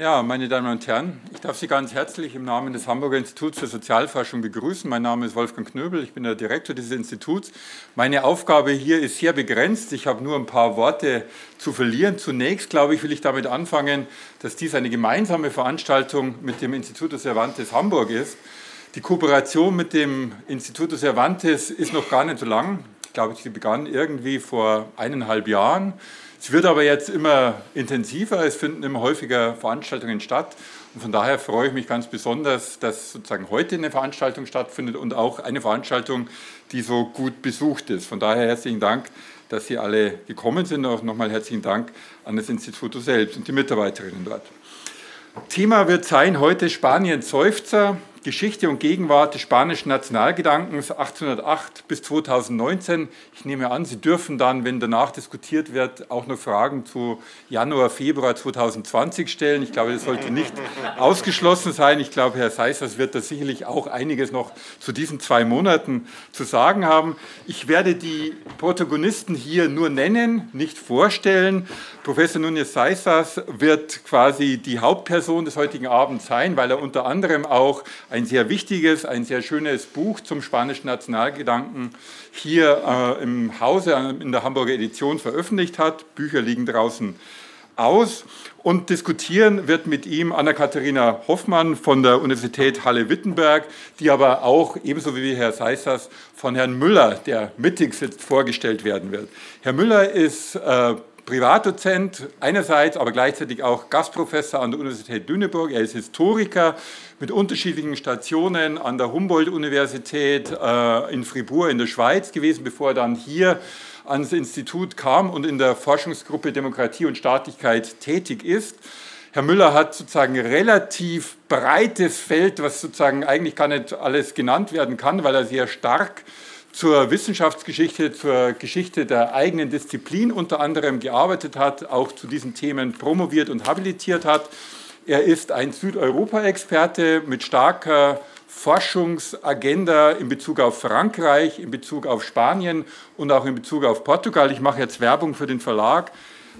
Ja, meine Damen und Herren, ich darf Sie ganz herzlich im Namen des Hamburger Instituts für Sozialforschung begrüßen. Mein Name ist Wolfgang Knöbel, ich bin der Direktor dieses Instituts. Meine Aufgabe hier ist sehr begrenzt. Ich habe nur ein paar Worte zu verlieren. Zunächst, glaube ich, will ich damit anfangen, dass dies eine gemeinsame Veranstaltung mit dem Instituto Cervantes Hamburg ist. Die Kooperation mit dem Instituto Cervantes ist noch gar nicht so lang. Ich glaube, sie begann irgendwie vor eineinhalb Jahren. Es wird aber jetzt immer intensiver, es finden immer häufiger Veranstaltungen statt. Und von daher freue ich mich ganz besonders, dass sozusagen heute eine Veranstaltung stattfindet und auch eine Veranstaltung, die so gut besucht ist. Von daher herzlichen Dank, dass Sie alle gekommen sind. Auch nochmal herzlichen Dank an das Institut selbst und die Mitarbeiterinnen dort. Thema wird sein heute Spanien Seufzer, Geschichte und Gegenwart des spanischen Nationalgedankens 1808 bis 2019. Ich nehme an, Sie dürfen dann, wenn danach diskutiert wird, auch noch Fragen zu Januar, Februar 2020 stellen. Ich glaube, das sollte nicht ausgeschlossen sein. Ich glaube, Herr Seissers wird da sicherlich auch einiges noch zu diesen zwei Monaten zu sagen haben. Ich werde die Protagonisten hier nur nennen, nicht vorstellen. Professor Núñez Seissers wird quasi die Hauptperson des heutigen Abends sein, weil er unter anderem auch ein sehr wichtiges, ein sehr schönes Buch zum spanischen Nationalgedanken hier äh, im Hause in der Hamburger Edition veröffentlicht hat. Bücher liegen draußen aus und diskutieren wird mit ihm Anna-Katharina Hoffmann von der Universität Halle-Wittenberg, die aber auch ebenso wie Herr Seissers von Herrn Müller, der mittig sitzt, vorgestellt werden wird. Herr Müller ist äh, Privatdozent einerseits, aber gleichzeitig auch Gastprofessor an der Universität Lüneburg. Er ist Historiker mit unterschiedlichen Stationen an der Humboldt-Universität äh, in Fribourg in der Schweiz gewesen, bevor er dann hier ans Institut kam und in der Forschungsgruppe Demokratie und Staatlichkeit tätig ist. Herr Müller hat sozusagen relativ breites Feld, was sozusagen eigentlich gar nicht alles genannt werden kann, weil er sehr stark zur Wissenschaftsgeschichte, zur Geschichte der eigenen Disziplin unter anderem gearbeitet hat, auch zu diesen Themen promoviert und habilitiert hat. Er ist ein Südeuropa-Experte mit starker Forschungsagenda in Bezug auf Frankreich, in Bezug auf Spanien und auch in Bezug auf Portugal. Ich mache jetzt Werbung für den Verlag.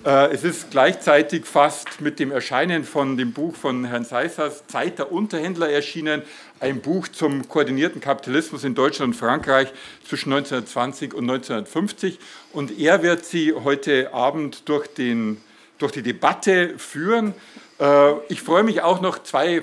Äh, es ist gleichzeitig fast mit dem Erscheinen von dem Buch von Herrn Seissers Zeit der Unterhändler erschienen, ein Buch zum koordinierten Kapitalismus in Deutschland und Frankreich zwischen 1920 und 1950. Und er wird Sie heute Abend durch, den, durch die Debatte führen. Äh, ich freue mich auch noch zwei,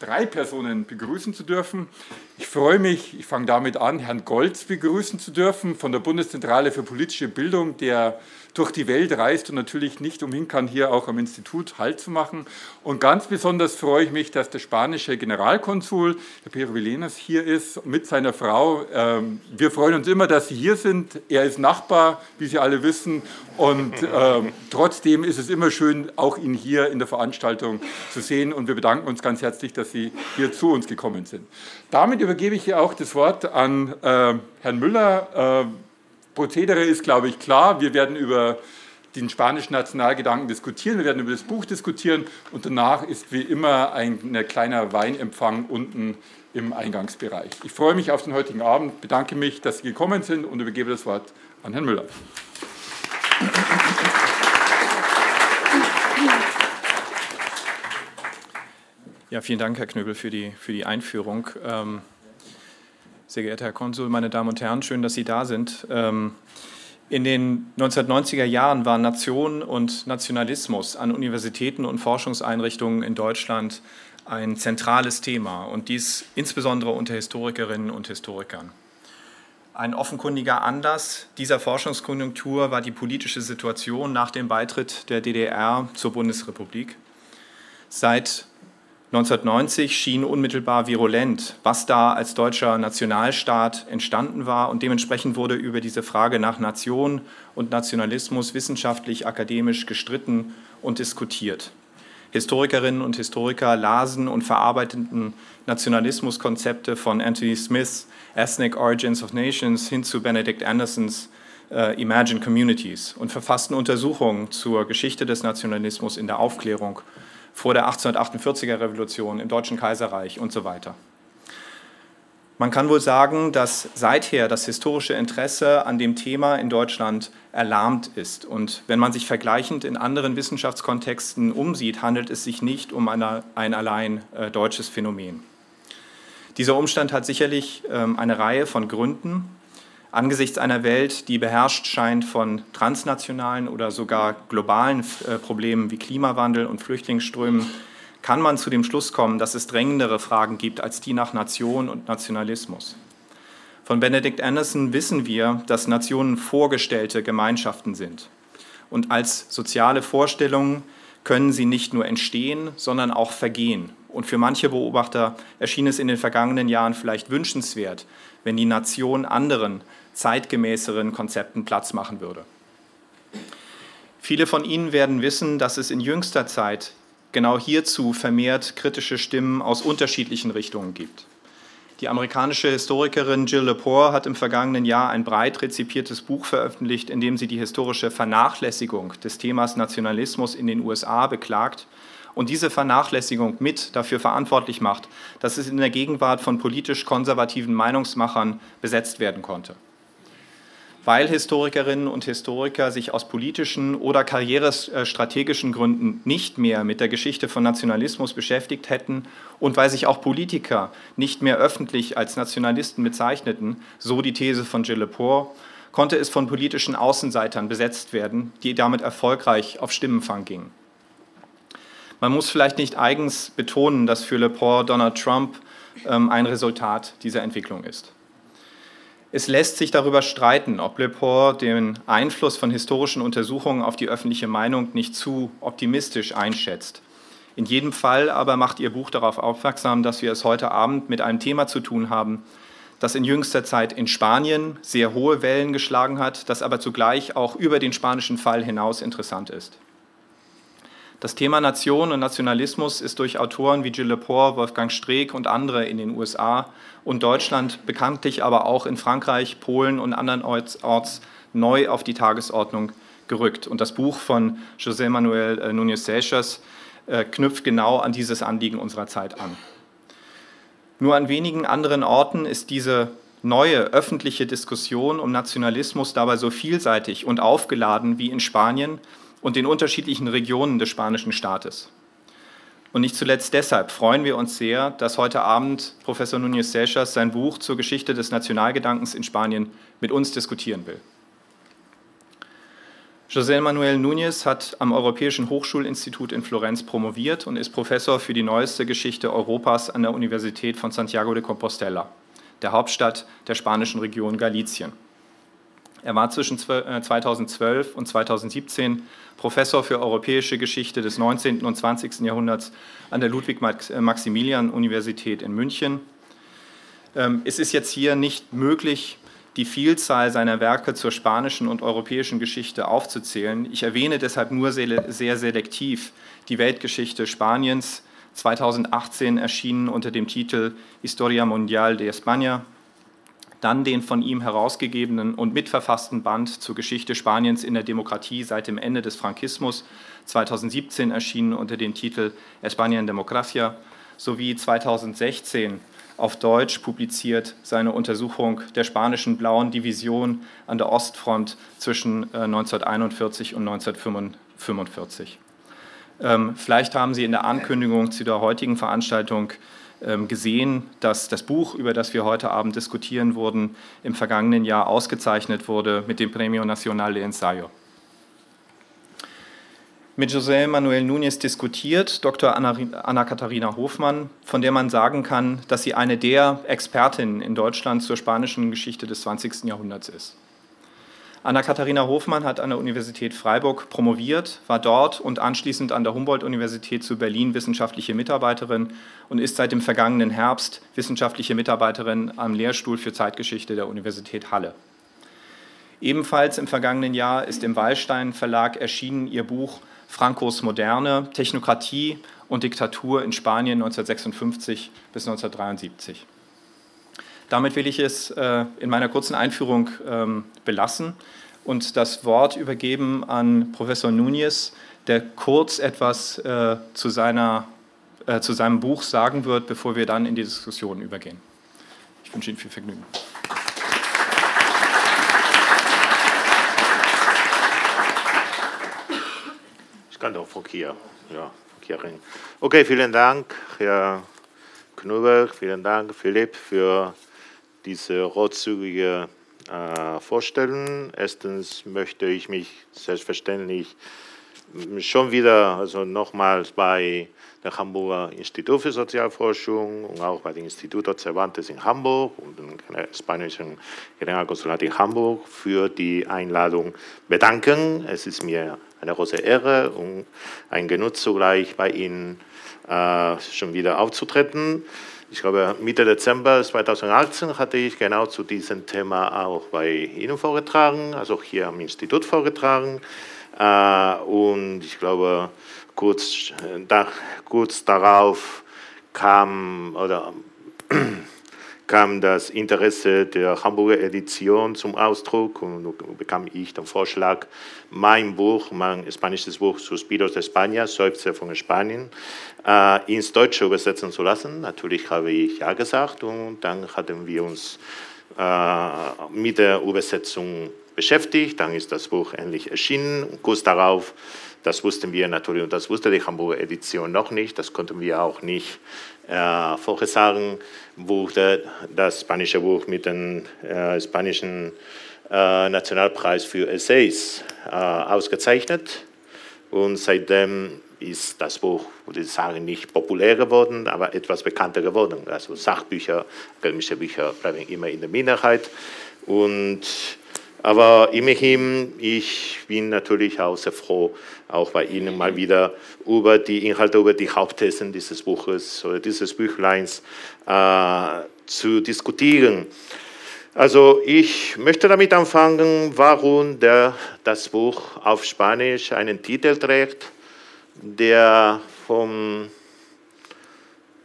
drei Personen begrüßen zu dürfen. Ich freue mich, ich fange damit an, Herrn Golz begrüßen zu dürfen von der Bundeszentrale für politische Bildung, der durch die Welt reist und natürlich nicht umhin kann, hier auch am Institut Halt zu machen. Und ganz besonders freue ich mich, dass der spanische Generalkonsul, der Pedro Villenas, hier ist mit seiner Frau. Ähm, wir freuen uns immer, dass Sie hier sind. Er ist Nachbar, wie Sie alle wissen. Und ähm, trotzdem ist es immer schön, auch ihn hier in der Veranstaltung zu sehen. Und wir bedanken uns ganz herzlich, dass Sie hier zu uns gekommen sind. Damit übergebe ich hier auch das Wort an äh, Herrn Müller. Äh, Prozedere ist, glaube ich, klar. Wir werden über den spanischen Nationalgedanken diskutieren, wir werden über das Buch diskutieren und danach ist wie immer ein, ein kleiner Weinempfang unten im Eingangsbereich. Ich freue mich auf den heutigen Abend, bedanke mich, dass Sie gekommen sind und übergebe das Wort an Herrn Müller. Ja, vielen Dank, Herr Knöbel, für die, für die Einführung. Ähm sehr geehrter Herr Konsul, meine Damen und Herren, schön, dass Sie da sind. Ähm, in den 1990er Jahren waren Nation und Nationalismus an Universitäten und Forschungseinrichtungen in Deutschland ein zentrales Thema und dies insbesondere unter Historikerinnen und Historikern. Ein offenkundiger Anlass dieser Forschungskonjunktur war die politische Situation nach dem Beitritt der DDR zur Bundesrepublik. Seit 1990 schien unmittelbar virulent, was da als deutscher Nationalstaat entstanden war und dementsprechend wurde über diese Frage nach Nation und Nationalismus wissenschaftlich, akademisch gestritten und diskutiert. Historikerinnen und Historiker lasen und verarbeiteten Nationalismuskonzepte von Anthony Smiths Ethnic Origins of Nations hin zu Benedict Andersons äh, Imagine Communities und verfassten Untersuchungen zur Geschichte des Nationalismus in der Aufklärung – vor der 1848er Revolution im Deutschen Kaiserreich und so weiter. Man kann wohl sagen, dass seither das historische Interesse an dem Thema in Deutschland erlahmt ist. Und wenn man sich vergleichend in anderen Wissenschaftskontexten umsieht, handelt es sich nicht um eine, ein allein äh, deutsches Phänomen. Dieser Umstand hat sicherlich ähm, eine Reihe von Gründen. Angesichts einer Welt, die beherrscht scheint von transnationalen oder sogar globalen äh, Problemen wie Klimawandel und Flüchtlingsströmen, kann man zu dem Schluss kommen, dass es drängendere Fragen gibt als die nach Nation und Nationalismus. Von Benedict Anderson wissen wir, dass Nationen vorgestellte Gemeinschaften sind. Und als soziale Vorstellungen können sie nicht nur entstehen, sondern auch vergehen. Und für manche Beobachter erschien es in den vergangenen Jahren vielleicht wünschenswert, wenn die Nation anderen, zeitgemäßeren Konzepten Platz machen würde. Viele von Ihnen werden wissen, dass es in jüngster Zeit genau hierzu vermehrt kritische Stimmen aus unterschiedlichen Richtungen gibt. Die amerikanische Historikerin Jill Lepore hat im vergangenen Jahr ein breit rezipiertes Buch veröffentlicht, in dem sie die historische Vernachlässigung des Themas Nationalismus in den USA beklagt und diese Vernachlässigung mit dafür verantwortlich macht, dass es in der Gegenwart von politisch konservativen Meinungsmachern besetzt werden konnte weil Historikerinnen und Historiker sich aus politischen oder karrierestrategischen Gründen nicht mehr mit der Geschichte von Nationalismus beschäftigt hätten und weil sich auch Politiker nicht mehr öffentlich als Nationalisten bezeichneten, so die These von Gilles Lepore, konnte es von politischen Außenseitern besetzt werden, die damit erfolgreich auf Stimmenfang gingen. Man muss vielleicht nicht eigens betonen, dass für Lepore Donald Trump ähm, ein Resultat dieser Entwicklung ist. Es lässt sich darüber streiten, ob Lepore den Einfluss von historischen Untersuchungen auf die öffentliche Meinung nicht zu optimistisch einschätzt. In jedem Fall aber macht Ihr Buch darauf aufmerksam, dass wir es heute Abend mit einem Thema zu tun haben, das in jüngster Zeit in Spanien sehr hohe Wellen geschlagen hat, das aber zugleich auch über den spanischen Fall hinaus interessant ist. Das Thema Nation und Nationalismus ist durch Autoren wie Gilles Lepore, Wolfgang Streeck und andere in den USA und Deutschland, bekanntlich aber auch in Frankreich, Polen und andernorts Orts neu auf die Tagesordnung gerückt. Und das Buch von José Manuel äh, Núñez Seixas äh, knüpft genau an dieses Anliegen unserer Zeit an. Nur an wenigen anderen Orten ist diese neue öffentliche Diskussion um Nationalismus dabei so vielseitig und aufgeladen wie in Spanien und den unterschiedlichen Regionen des spanischen Staates. Und nicht zuletzt deshalb freuen wir uns sehr, dass heute Abend Professor Núñez Seixas sein Buch zur Geschichte des Nationalgedankens in Spanien mit uns diskutieren will. José Manuel Núñez hat am Europäischen Hochschulinstitut in Florenz promoviert und ist Professor für die neueste Geschichte Europas an der Universität von Santiago de Compostela, der Hauptstadt der spanischen Region Galicien. Er war zwischen 2012 äh, und 2017 Professor für europäische Geschichte des 19. und 20. Jahrhunderts an der Ludwig-Maximilian-Universität in München. Ähm, es ist jetzt hier nicht möglich, die Vielzahl seiner Werke zur spanischen und europäischen Geschichte aufzuzählen. Ich erwähne deshalb nur sehr selektiv die Weltgeschichte Spaniens, 2018 erschienen unter dem Titel Historia Mundial de España dann den von ihm herausgegebenen und mitverfassten Band zur Geschichte Spaniens in der Demokratie seit dem Ende des Frankismus, 2017 erschienen unter dem Titel España en Democracia, sowie 2016 auf Deutsch publiziert seine Untersuchung der spanischen blauen Division an der Ostfront zwischen 1941 äh, und 1945. Ähm, vielleicht haben Sie in der Ankündigung zu der heutigen Veranstaltung gesehen, dass das Buch, über das wir heute Abend diskutieren wurden, im vergangenen Jahr ausgezeichnet wurde mit dem Premio Nacional de Ensayo. Mit José Manuel Núñez diskutiert Dr. Anna-Katharina Hofmann, von der man sagen kann, dass sie eine der Expertinnen in Deutschland zur spanischen Geschichte des 20. Jahrhunderts ist. Anna-Katharina Hofmann hat an der Universität Freiburg promoviert, war dort und anschließend an der Humboldt-Universität zu Berlin wissenschaftliche Mitarbeiterin und ist seit dem vergangenen Herbst wissenschaftliche Mitarbeiterin am Lehrstuhl für Zeitgeschichte der Universität Halle. Ebenfalls im vergangenen Jahr ist im Wallstein Verlag erschienen ihr Buch Francos Moderne, Technokratie und Diktatur in Spanien 1956 bis 1973. Damit will ich es äh, in meiner kurzen Einführung ähm, belassen und das Wort übergeben an Professor Núñez, der kurz etwas äh, zu, seiner, äh, zu seinem Buch sagen wird, bevor wir dann in die Diskussion übergehen. Ich wünsche Ihnen viel Vergnügen. Ich kann doch hier. Ja, von Okay, vielen Dank, Herr Knubel, vielen Dank, Philipp, für diese rotzügige äh, Vorstellung. Erstens möchte ich mich selbstverständlich schon wieder, also nochmals bei dem Hamburger Institut für Sozialforschung und auch bei dem Instituto Cervantes in Hamburg und dem spanischen Generalkonsulat in Hamburg für die Einladung bedanken. Es ist mir eine große Ehre und ein Genuss zugleich bei Ihnen äh, schon wieder aufzutreten. Ich glaube, Mitte Dezember 2018 hatte ich genau zu diesem Thema auch bei Ihnen vorgetragen, also hier am Institut vorgetragen. Äh, und ich glaube, kurz, da, kurz darauf kam, oder, kam das Interesse der Hamburger Edition zum Ausdruck und bekam ich den Vorschlag, mein Buch, mein spanisches Buch Suspiros de España, Seufzer von Spanien, äh, ins Deutsche übersetzen zu lassen. Natürlich habe ich ja gesagt und dann hatten wir uns äh, mit der Übersetzung beschäftigt. Dann ist das Buch endlich erschienen. Kurz darauf, das wussten wir natürlich und das wusste die Hamburger Edition noch nicht, das konnten wir auch nicht äh, vorher sagen, wurde das spanische Buch mit dem äh, spanischen äh, Nationalpreis für Essays äh, ausgezeichnet. Und seitdem ist das Buch, würde ich sagen, nicht populär geworden, aber etwas bekannter geworden. Also Sachbücher, akademische Bücher bleiben immer in der Minderheit. Und aber immerhin, ich bin natürlich auch sehr froh, auch bei Ihnen mal wieder über die Inhalte, über die Hauptthesen dieses Buches oder dieses Büchleins äh, zu diskutieren. Also ich möchte damit anfangen, warum der, das Buch auf Spanisch einen Titel trägt, der vom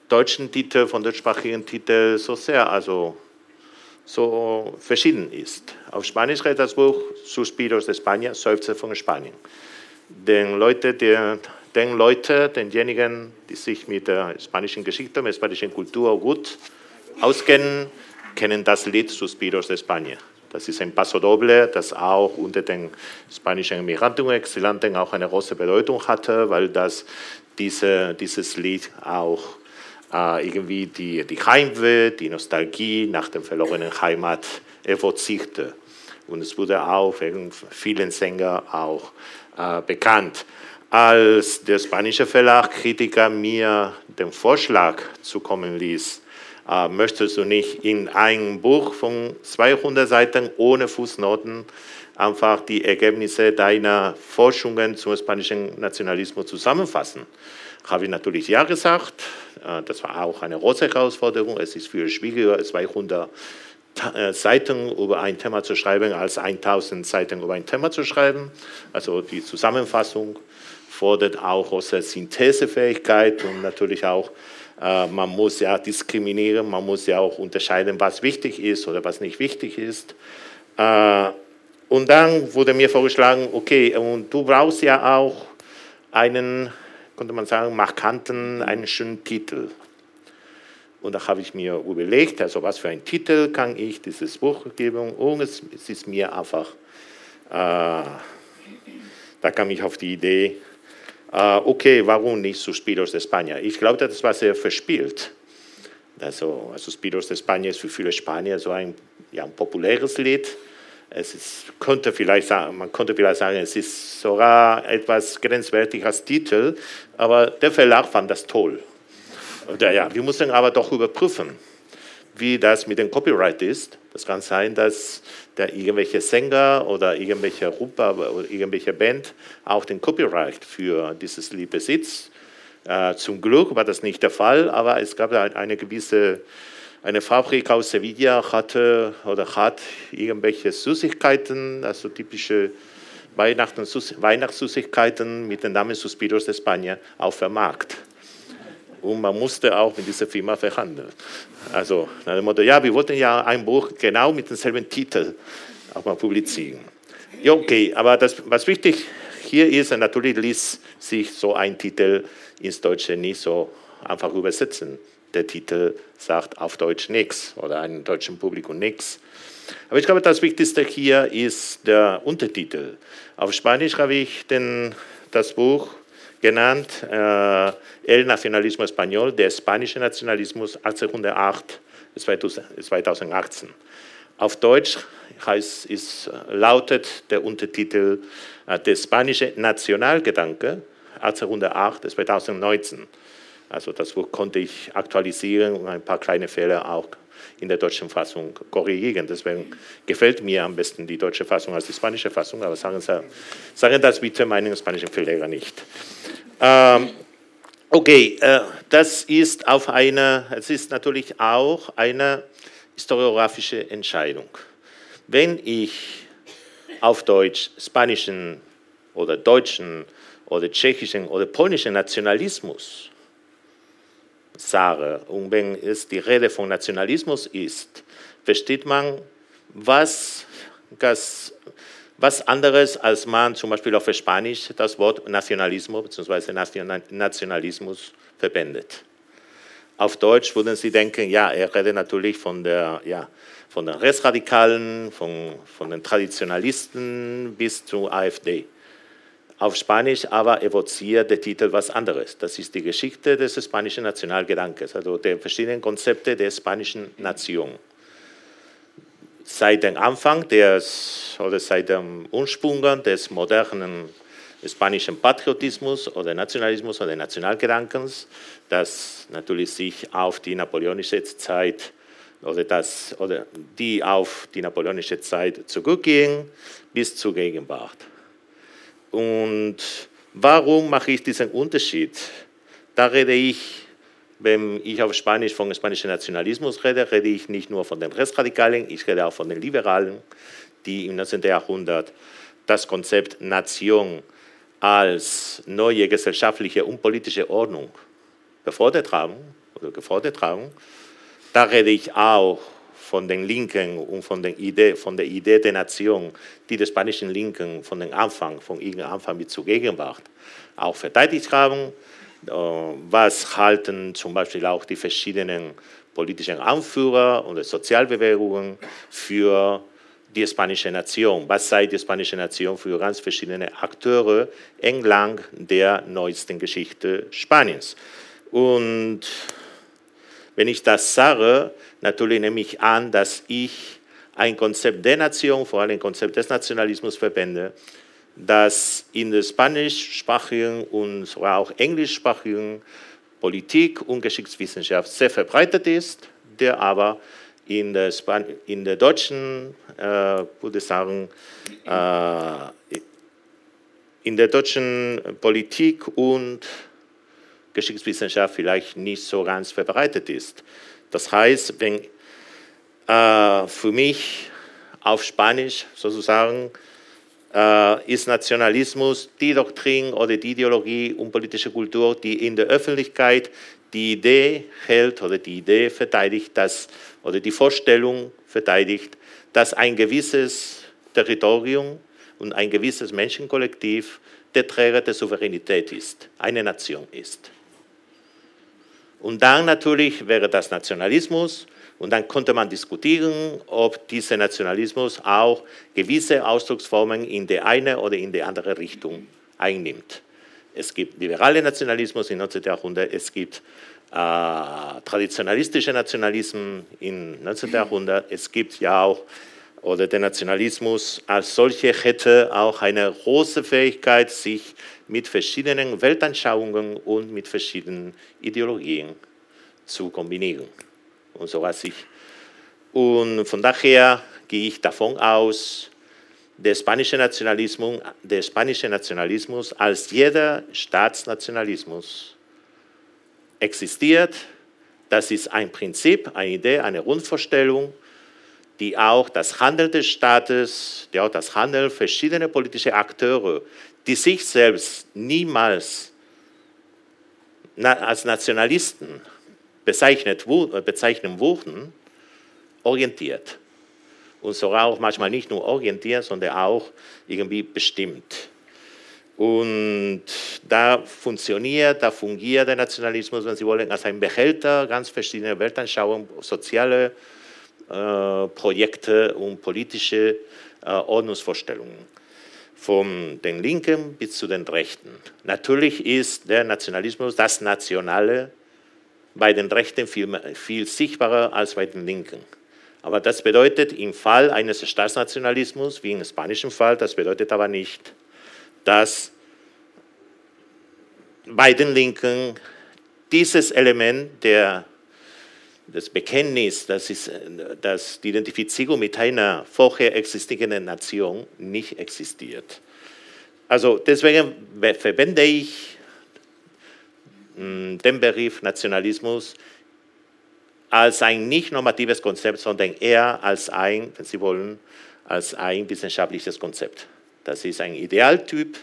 deutschen Titel, von deutschsprachigen Titel so sehr also so verschieden ist. Auf Spanisch heißt das Buch Suspiros de España, Seufzer von Spanien. Den Leute, die, den Leute, denjenigen, die sich mit der spanischen Geschichte, mit der spanischen Kultur gut auskennen, kennen das Lied Suspiros de España. Das ist ein Paso Doble, das auch unter den spanischen Immigranten und Exilanten auch eine große Bedeutung hatte, weil das diese, dieses Lied auch äh, irgendwie die, die Heimweh, die Nostalgie nach der verlorenen Heimat evozierte. Und es wurde auch wegen vielen Sängern auch äh, bekannt. Als der spanische Verlag Kritiker mir den Vorschlag zukommen ließ, äh, möchtest du nicht in ein Buch von 200 Seiten ohne Fußnoten einfach die Ergebnisse deiner Forschungen zum spanischen Nationalismus zusammenfassen? Habe ich natürlich ja gesagt. Äh, das war auch eine große Herausforderung. Es ist viel schwieriger, 200 äh, Seiten über ein Thema zu schreiben, als 1000 Seiten über ein Thema zu schreiben. Also die Zusammenfassung fordert auch große Synthesefähigkeit und natürlich auch, äh, man muss ja diskriminieren, man muss ja auch unterscheiden, was wichtig ist oder was nicht wichtig ist. und dann wurde mir vorgeschlagen, okay, und du brauchst ja auch einen konnte man sagen, markanten, einen schönen Titel. Und da habe ich mir überlegt, also was für einen Titel kann ich dieses Buch geben. Und es, es ist mir einfach, äh, da kam ich auf die Idee, äh, okay, warum nicht Suspiros de España? Ich glaube, das war sehr verspielt. Also, also Suspiros de España ist für viele Spanier so ein, ja, ein populäres Lied es ist, könnte vielleicht sagen, man könnte vielleicht sagen, es ist sogar etwas grenzwertig als Titel, aber der Verlag fand das toll. Und ja, wir mussten aber doch überprüfen, wie das mit dem Copyright ist. Das kann sein, dass der irgendwelche Sänger oder irgendwelche Gruppe oder irgendwelche Band auch den Copyright für dieses Lied besitzt. Äh, zum Glück war das nicht der Fall, aber es gab eine gewisse eine Fabrik aus Sevilla hatte oder hat irgendwelche Süßigkeiten, also typische Weihnachtssüßigkeiten mit dem Namen Suspiros de España auf dem Markt. Und man musste auch mit dieser Firma verhandeln. Also nach dem Motto, ja, wir wollten ja ein Buch genau mit demselben Titel auch mal publizieren. Ja, okay, aber das, was wichtig hier ist, natürlich ließ sich so ein Titel ins Deutsche nicht so einfach übersetzen der Titel sagt auf Deutsch nichts oder einem deutschen Publikum nichts. Aber ich glaube, das Wichtigste hier ist der Untertitel. Auf Spanisch habe ich den, das Buch genannt, äh, El Nacionalismo Español, der spanische Nationalismus 1808 2018. Auf Deutsch heißt, ist, lautet der Untertitel äh, Der spanische Nationalgedanke 1808 bis 2019. Also das konnte ich aktualisieren und ein paar kleine Fehler auch in der deutschen Fassung korrigieren. Deswegen gefällt mir am besten die deutsche Fassung als die spanische Fassung, aber sagen Sie sagen das bitte meinen spanischen Verleger nicht. Ähm, okay, äh, das ist auf eine, es ist natürlich auch eine historiografische Entscheidung. Wenn ich auf Deutsch spanischen oder deutschen oder tschechischen oder polnischen Nationalismus sage und wenn es die Rede von Nationalismus ist, versteht man, was, das, was anderes, als man zum Beispiel auf Spanisch das Wort Nationalismus bzw. Nationalismus verbindet. Auf Deutsch würden Sie denken, ja, er redet natürlich von, der, ja, von den Rechtsradikalen, von, von den Traditionalisten bis zur AfD. Auf Spanisch aber evoziert der Titel was anderes. Das ist die Geschichte des spanischen Nationalgedankes, also der verschiedenen Konzepte der spanischen Nation. Seit dem Anfang des, oder seit dem Ursprung des modernen spanischen Patriotismus oder Nationalismus oder Nationalgedankens, das natürlich sich auf die napoleonische Zeit oder, das, oder die auf die napoleonische Zeit zurückgehen bis zur Gegenwart. Und warum mache ich diesen Unterschied? Da rede ich, wenn ich auf Spanisch von spanischem Nationalismus rede, rede ich nicht nur von den Rechtsradikalen, ich rede auch von den Liberalen, die im 19. Jahrhundert das Konzept Nation als neue gesellschaftliche und politische Ordnung befordert haben oder gefordert haben. Da rede ich auch von den Linken und von, den Idee, von der Idee der Nation, die die spanischen Linken von den Anfang, von ihrem Anfang bis zur Gegenwart auch verteidigt haben. Äh, was halten zum Beispiel auch die verschiedenen politischen Anführer und Sozialbewegungen für die spanische Nation? Was sei die spanische Nation für ganz verschiedene Akteure entlang der neuesten Geschichte Spaniens? Und wenn ich das sage, natürlich nehme ich an, dass ich ein Konzept der Nation, vor allem ein Konzept des Nationalismus verbinde, das in der spanischsprachigen und sogar auch englischsprachigen Politik und Geschichtswissenschaft sehr verbreitet ist, der aber in der, Span in der deutschen, äh, würde sagen, äh, in der deutschen Politik und Geschichtswissenschaft vielleicht nicht so ganz verbreitet ist. Das heißt, wenn äh, für mich auf Spanisch sozusagen äh, ist Nationalismus die Doktrin oder die Ideologie und politische Kultur, die in der Öffentlichkeit die Idee hält oder die Idee verteidigt, dass, oder die Vorstellung verteidigt, dass ein gewisses Territorium und ein gewisses Menschenkollektiv der Träger der Souveränität ist, eine Nation ist. Und dann natürlich wäre das Nationalismus und dann konnte man diskutieren, ob dieser Nationalismus auch gewisse Ausdrucksformen in die eine oder in die andere Richtung einnimmt. Es gibt liberale Nationalismus im 19. Jahrhundert, es gibt äh, traditionalistische Nationalismen im 19. Jahrhundert, es gibt ja auch, oder der Nationalismus als solcher hätte auch eine große Fähigkeit, sich mit verschiedenen Weltanschauungen und mit verschiedenen Ideologien zu kombinieren. Und so was ich. Und von daher gehe ich davon aus, der spanische Nationalismus, der spanische Nationalismus als jeder Staatsnationalismus existiert. Das ist ein Prinzip, eine Idee, eine Grundvorstellung, die auch das Handeln des Staates, die auch das Handeln verschiedener politischer Akteure die sich selbst niemals als Nationalisten bezeichnet, äh, bezeichnen wurden, orientiert. Und sogar auch manchmal nicht nur orientiert, sondern auch irgendwie bestimmt. Und da funktioniert, da fungiert der Nationalismus, wenn Sie wollen, als ein Behälter ganz verschiedener Weltanschauungen, soziale äh, Projekte und politische äh, Ordnungsvorstellungen. Von den Linken bis zu den Rechten. Natürlich ist der Nationalismus, das Nationale, bei den Rechten viel, viel sichtbarer als bei den Linken. Aber das bedeutet im Fall eines Staatsnationalismus, wie im spanischen Fall, das bedeutet aber nicht, dass bei den Linken dieses Element der, des Bekenntnisses, das ist dass die Identifizierung mit einer vorher existierenden Nation nicht existiert. Also deswegen verwende ich hm, den Begriff Nationalismus als ein nicht normatives Konzept, sondern eher als ein, wenn Sie wollen, als ein wissenschaftliches Konzept. Das ist ein Idealtyp,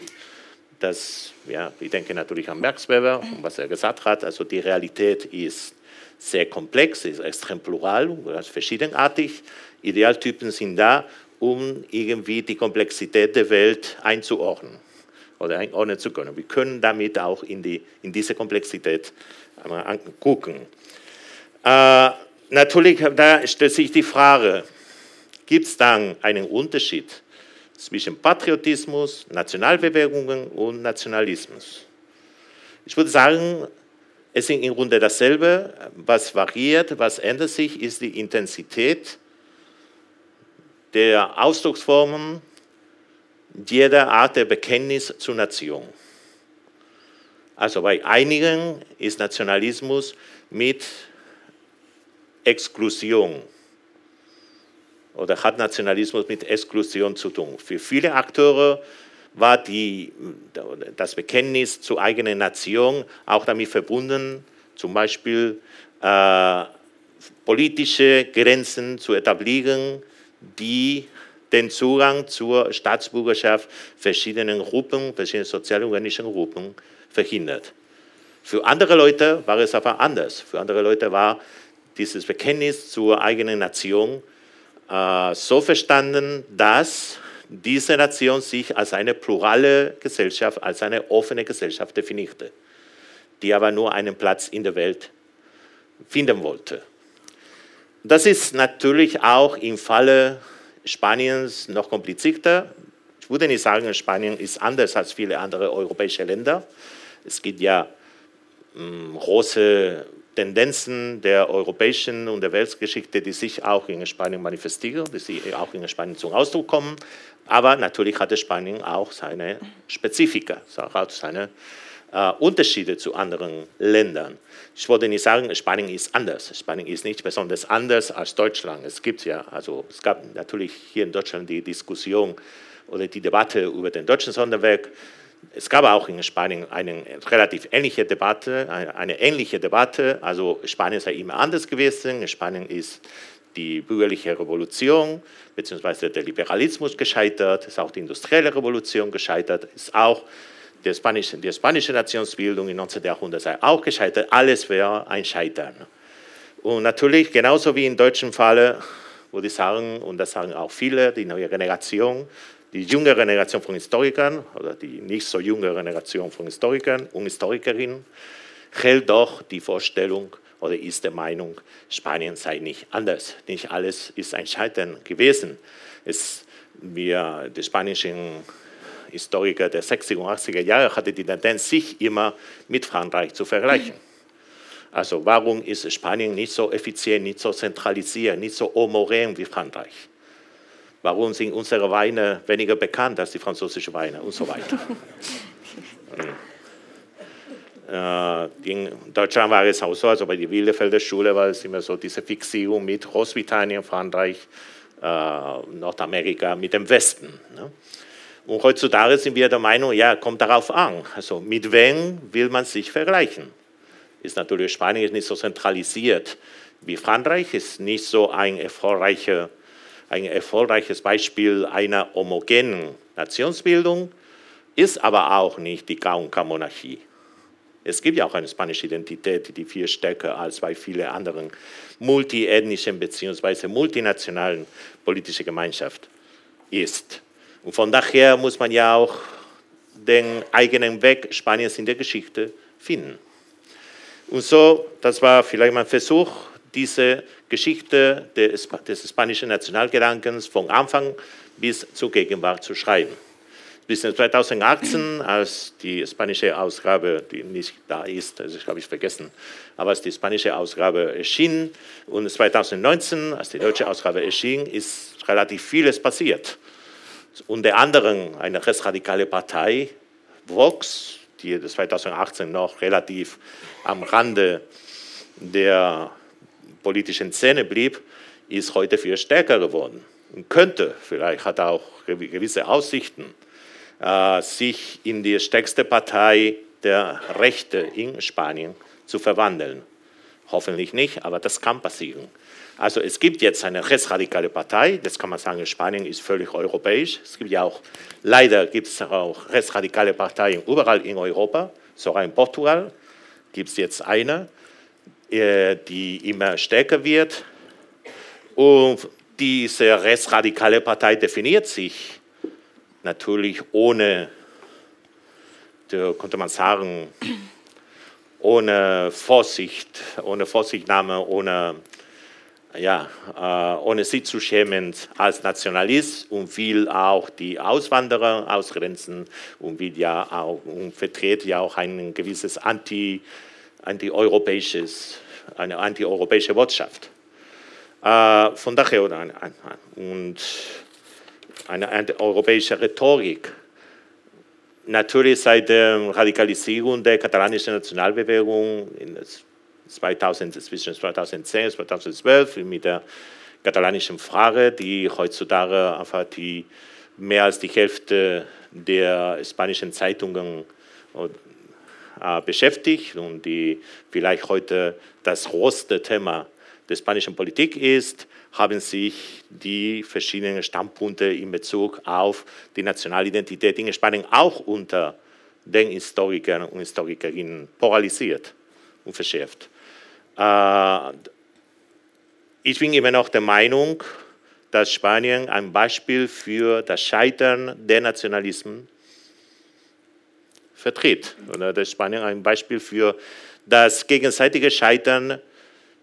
das, ja, ich denke natürlich an Max Weber und was er gesagt hat, also die Realität ist sehr komplex, ist extrem plural, verschiedenartig. Idealtypen sind da, um irgendwie die Komplexität der Welt einzuordnen oder einordnen zu können. Wir können damit auch in, die, in diese Komplexität gucken. Äh, natürlich, da stellt sich die Frage, gibt es dann einen Unterschied zwischen Patriotismus, Nationalbewegungen und Nationalismus. Ich würde sagen, es ist im Grunde dasselbe. Was variiert, was ändert sich, ist die Intensität der Ausdrucksformen jeder Art der Bekenntnis zur Nation. Also bei einigen ist Nationalismus mit Exklusion oder hat Nationalismus mit Exklusion zu tun. Für viele Akteure war die, das Bekenntnis zur eigenen Nation auch damit verbunden, zum Beispiel äh, politische Grenzen zu etablieren, die den Zugang zur Staatsbürgerschaft verschiedenen Gruppen, verschiedenen sozialorganischen Gruppen verhindert. Für andere Leute war es aber anders. Für andere Leute war dieses Bekenntnis zur eigenen Nation äh, so verstanden, dass diese Nation sich als eine plurale Gesellschaft, als eine offene Gesellschaft definierte, die aber nur einen Platz in der Welt finden wollte. Das ist natürlich auch im Falle Spaniens noch komplizierter. Ich würde nicht sagen, Spanien ist anders als viele andere europäische Länder. Es gibt ja hm, große Tendenzen der europäischen und der Weltgeschichte, die sich auch in Spanien manifestieren, die auch in Spanien zum Ausdruck kommen. Aber natürlich hatte Spanien auch seine Spezifika, auch seine äh, Unterschiede zu anderen Ländern. Ich wollte nicht sagen, Spanien ist anders. Spanien ist nicht besonders anders als Deutschland. Es gibt ja, also es gab natürlich hier in Deutschland die Diskussion oder die Debatte über den deutschen Sonderweg es gab auch in Spanien eine relativ ähnliche Debatte, eine, ähnliche Debatte. Also Spanien sei immer anders gewesen. Spanien ist die bürgerliche Revolution bzw. der Liberalismus gescheitert, ist auch die industrielle Revolution gescheitert, ist auch die spanische, die spanische Nationsbildung im 19. Jahrhundert auch gescheitert. Alles wäre ein Scheitern. Und natürlich, genauso wie im deutschen Falle, würde ich sagen, und das sagen auch viele, die neue Generation, die jüngere Generation von Historikern oder die nicht so junge Generation von Historikern und Historikerinnen hält doch die Vorstellung oder ist der Meinung, Spanien sei nicht anders. Nicht alles ist ein Scheitern gewesen. Es, wir, die spanischen Historiker der 60er und 80er Jahre hatten die Tendenz, sich immer mit Frankreich zu vergleichen. Also warum ist Spanien nicht so effizient, nicht so zentralisiert, nicht so homogen wie Frankreich? Warum sind unsere Weine weniger bekannt als die französischen Weine und so weiter? Äh, in Deutschland war es auch so, also bei der Bielefelder Schule war es immer so diese Fixierung mit Großbritannien, Frankreich, äh, Nordamerika, mit dem Westen. Ne? Und heutzutage sind wir der Meinung, ja, kommt darauf an. Also mit wem will man sich vergleichen? Ist natürlich Spanien ist nicht so zentralisiert wie Frankreich, ist nicht so ein erfolgreicher ein erfolgreiches Beispiel einer homogenen Nationsbildung, ist aber auch nicht die Gaunka-Monarchie. Es gibt ja auch eine spanische Identität, die viel stärker als bei vielen anderen multiethnischen bzw. multinationalen politischen Gemeinschaften ist. Und von daher muss man ja auch den eigenen Weg Spaniens in der Geschichte finden. Und so, das war vielleicht mein Versuch, diese Geschichte des, des spanischen Nationalgedankens von Anfang bis zur Gegenwart zu schreiben. Bis 2018, als die spanische Ausgabe, die nicht da ist, das habe ich vergessen, aber als die spanische Ausgabe erschien und 2019, als die deutsche Ausgabe erschien, ist relativ vieles passiert. Unter anderem eine rechtsradikale Partei, Vox, die 2018 noch relativ am Rande der politischen Szene blieb, ist heute viel stärker geworden und könnte, vielleicht hat er auch gewisse Aussichten, äh, sich in die stärkste Partei der Rechte in Spanien zu verwandeln. Hoffentlich nicht, aber das kann passieren. Also es gibt jetzt eine rechtsradikale Partei, das kann man sagen, Spanien ist völlig europäisch. Es gibt ja auch, leider gibt es auch rechtsradikale Parteien überall in Europa, sogar in Portugal gibt es jetzt eine. Äh, die immer stärker wird. Und diese rechtsradikale Partei definiert sich natürlich ohne, konnte man sagen, ohne Vorsicht, ohne Vorsichtnahme, ohne, ja, äh, ohne sich zu schämen als Nationalist und will auch die Auswanderer ausgrenzen und, will ja auch, und vertritt ja auch ein gewisses Anti- antieuropäisches, eine antieuropäische Botschaft. Äh, von daher und eine antieuropäische Rhetorik. Natürlich seit der Radikalisierung der katalanischen Nationalbewegung in 2000, zwischen 2010 und 2012 mit der katalanischen Frage, die heutzutage einfach die mehr als die Hälfte der spanischen Zeitungen äh, beschäftigt und die vielleicht heute das große Thema der spanischen Politik ist, haben sich die verschiedenen Standpunkte in Bezug auf die Nationalidentität in Spanien auch unter den Historikern und Historikerinnen polarisiert und verschärft. Äh, ich bin immer noch der Meinung, dass Spanien ein Beispiel für das Scheitern der Nationalismen vertritt. Oder das ist Spanien ein Beispiel für das gegenseitige Scheitern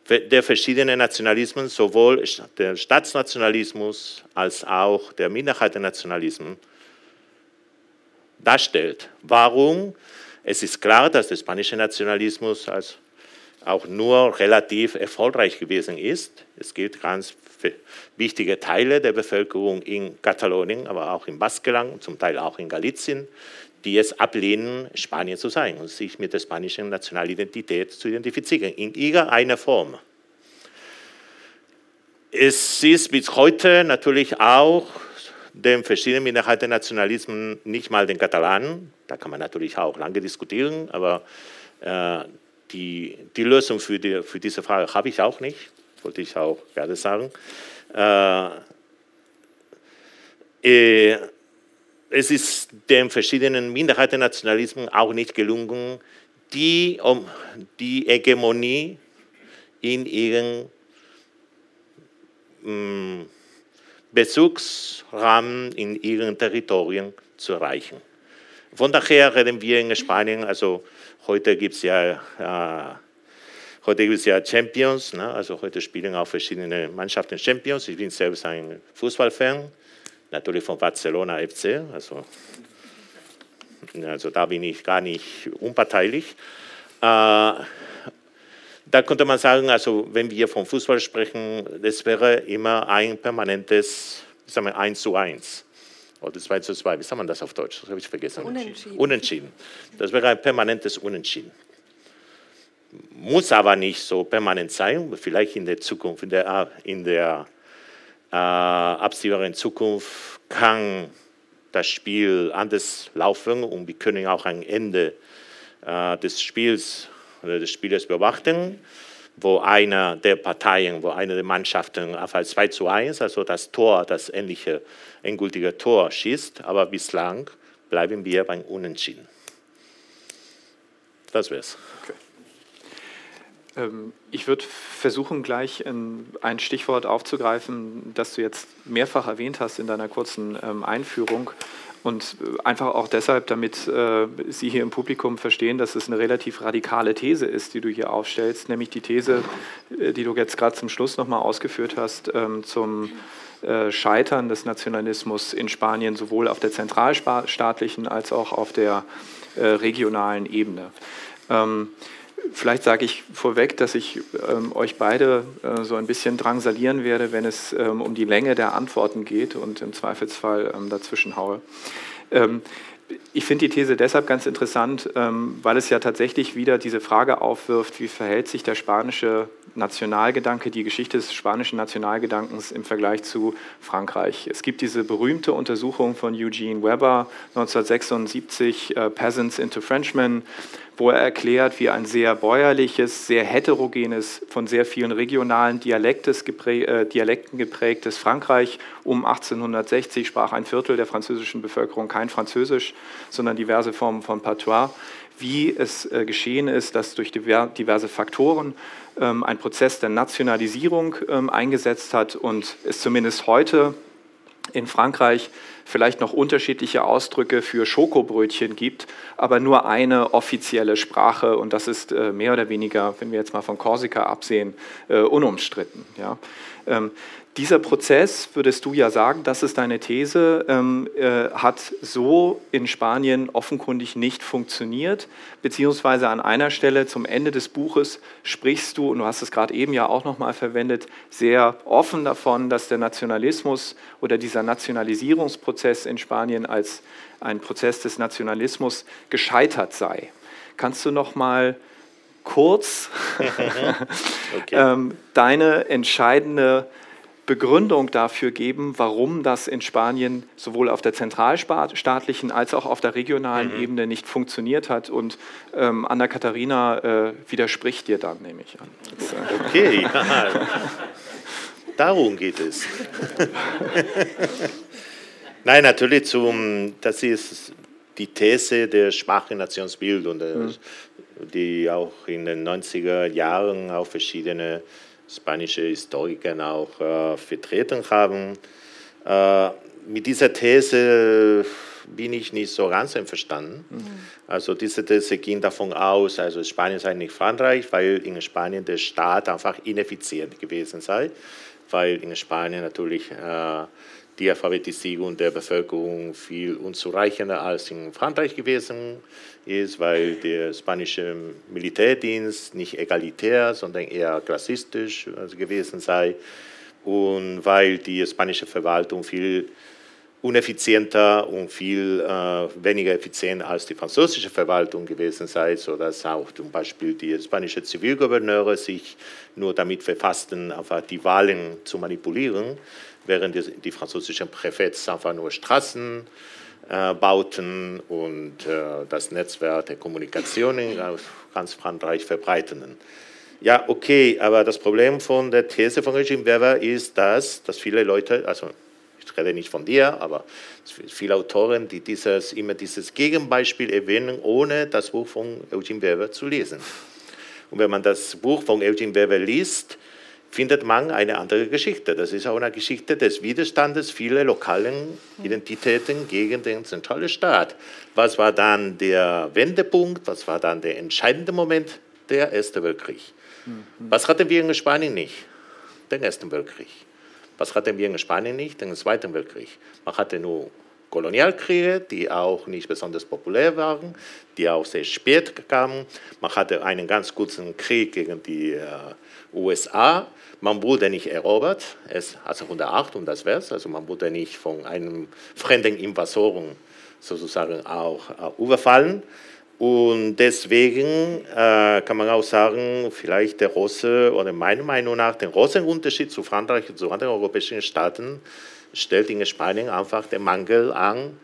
der verschiedenen Nationalismen, sowohl der Staatsnationalismus als auch der Minderheitennationalismus, darstellt. Warum? Es ist klar, dass der spanische Nationalismus als auch nur relativ erfolgreich gewesen ist. Es gibt ganz wichtige Teile der Bevölkerung in Katalonien, aber auch im Baskenland, zum Teil auch in Galizien, die es ablehnen, Spanier zu sein und sich mit der spanischen Nationalidentität zu identifizieren, in irgendeiner Form. Es ist bis heute natürlich auch den verschiedenen Minderheitennationalismen, nicht mal den Katalanen, da kann man natürlich auch lange diskutieren, aber äh, die, die Lösung für, die, für diese Frage habe ich auch nicht, wollte ich auch gerne sagen. Äh, äh, es ist den verschiedenen Minderheitennationalismen auch nicht gelungen, die, um, die Hegemonie in ihren mm, Bezugsrahmen, in ihren Territorien zu erreichen. Von daher reden wir in Spanien, also heute gibt es ja, äh, ja Champions, ne? also heute spielen auch verschiedene Mannschaften Champions. Ich bin selbst ein Fußballfan natürlich von Barcelona FC. Also, also da bin ich gar nicht unparteilich. Äh, da könnte man sagen, also wenn wir vom Fußball sprechen, das wäre immer ein permanentes, sagen wir, 1 zu 1 oder 2 zu 2. Wie sagt man das auf Deutsch? Das habe ich vergessen. Unentschieden. Unentschieden. Das wäre ein permanentes Unentschieden. Muss aber nicht so permanent sein, vielleicht in der Zukunft, in der, in der absehbaren Zukunft kann das Spiel anders laufen und wir können auch ein Ende äh, des Spiels oder des Spieles beobachten, wo einer der Parteien, wo eine der Mannschaften auf 2 zu 1, also das Tor, das ähnliche endgültige Tor schießt, aber bislang bleiben wir beim Unentschieden. Das wär's. Okay. Ähm, ich würde versuchen, gleich ein Stichwort aufzugreifen, das du jetzt mehrfach erwähnt hast in deiner kurzen ähm, Einführung. Und einfach auch deshalb, damit äh, Sie hier im Publikum verstehen, dass es eine relativ radikale These ist, die du hier aufstellst, nämlich die These, äh, die du jetzt gerade zum Schluss nochmal ausgeführt hast, ähm, zum äh, Scheitern des Nationalismus in Spanien sowohl auf der zentralstaatlichen als auch auf der äh, regionalen Ebene. Ähm, Vielleicht sage ich vorweg, dass ich ähm, euch beide äh, so ein bisschen drangsalieren werde, wenn es ähm, um die Länge der Antworten geht und im Zweifelsfall ähm, dazwischen haue. Ich finde die These deshalb ganz interessant, ähm, weil es ja tatsächlich wieder diese Frage aufwirft, wie verhält sich der spanische Nationalgedanke, die Geschichte des spanischen Nationalgedankens im Vergleich zu Frankreich. Es gibt diese berühmte Untersuchung von Eugene Weber 1976, äh, Peasants into Frenchmen, wo er erklärt, wie ein sehr bäuerliches, sehr heterogenes, von sehr vielen regionalen äh, Dialekten geprägtes Frankreich um 1860 sprach ein Viertel der französischen Bevölkerung kein Französisch, sondern diverse Formen von Patois. Wie es äh, geschehen ist, dass durch diverse Faktoren ähm, ein Prozess der Nationalisierung ähm, eingesetzt hat und es zumindest heute in Frankreich vielleicht noch unterschiedliche Ausdrücke für Schokobrötchen gibt, aber nur eine offizielle Sprache und das ist äh, mehr oder weniger, wenn wir jetzt mal von Korsika absehen, äh, unumstritten. Ja. Ähm, dieser Prozess, würdest du ja sagen, das ist deine These, ähm, äh, hat so in Spanien offenkundig nicht funktioniert, beziehungsweise an einer Stelle zum Ende des Buches sprichst du, und du hast es gerade eben ja auch nochmal verwendet, sehr offen davon, dass der Nationalismus oder dieser Nationalisierungsprozess in Spanien als ein Prozess des Nationalismus gescheitert sei. Kannst du nochmal kurz okay. ähm, deine entscheidende Begründung dafür geben, warum das in Spanien sowohl auf der zentralstaatlichen als auch auf der regionalen mhm. Ebene nicht funktioniert hat. Und ähm, Anna Katharina äh, widerspricht dir dann, nehme ich an. Okay, ja. darum geht es. Nein, natürlich, zum, das ist die These der schwachen Nationsbildung, mhm. die auch in den 90er Jahren auch verschiedene spanische Historiker auch äh, vertreten haben. Äh, mit dieser These bin ich nicht so ganz einverstanden. Mhm. Also diese These ging davon aus, also Spanien sei nicht Frankreich, weil in Spanien der Staat einfach ineffizient gewesen sei, weil in Spanien natürlich äh, die Alphabetisierung der Bevölkerung viel unzureichender als in Frankreich gewesen ist, weil der spanische Militärdienst nicht egalitär, sondern eher klassistisch gewesen sei. Und weil die spanische Verwaltung viel uneffizienter und viel äh, weniger effizient als die französische Verwaltung gewesen sei, sodass auch zum Beispiel die spanischen Zivilgouverneure sich nur damit verfassten, einfach die Wahlen zu manipulieren während die, die französischen Präfets einfach nur Straßen äh, bauten und äh, das Netzwerk der Kommunikation in ganz Frankreich verbreiteten. Ja, okay, aber das Problem von der These von Regime Weber ist, dass, dass viele Leute, also ich rede nicht von dir, aber viele Autoren, die dieses, immer dieses Gegenbeispiel erwähnen, ohne das Buch von Eugene Weber zu lesen. Und wenn man das Buch von Eugene Weber liest, findet man eine andere Geschichte. Das ist auch eine Geschichte des Widerstandes vieler lokalen Identitäten gegen den zentralen Staat. Was war dann der Wendepunkt? Was war dann der entscheidende Moment? Der Erste Weltkrieg. Mhm. Was hatten wir in Spanien nicht? Den Ersten Weltkrieg. Was hatten wir in Spanien nicht? Den Zweiten Weltkrieg. Man hatte nur Kolonialkriege, die auch nicht besonders populär waren, die auch sehr spät kamen. Man hatte einen ganz kurzen Krieg gegen die äh, USA. Man wurde nicht erobert, es, also 108 und das wär's. Also man wurde nicht von einem fremden Invasoren sozusagen auch äh, überfallen. Und deswegen äh, kann man auch sagen, vielleicht der große, oder meiner Meinung nach, der große Unterschied zu Frankreich und zu anderen europäischen Staaten stellt in Spanien einfach den Mangel an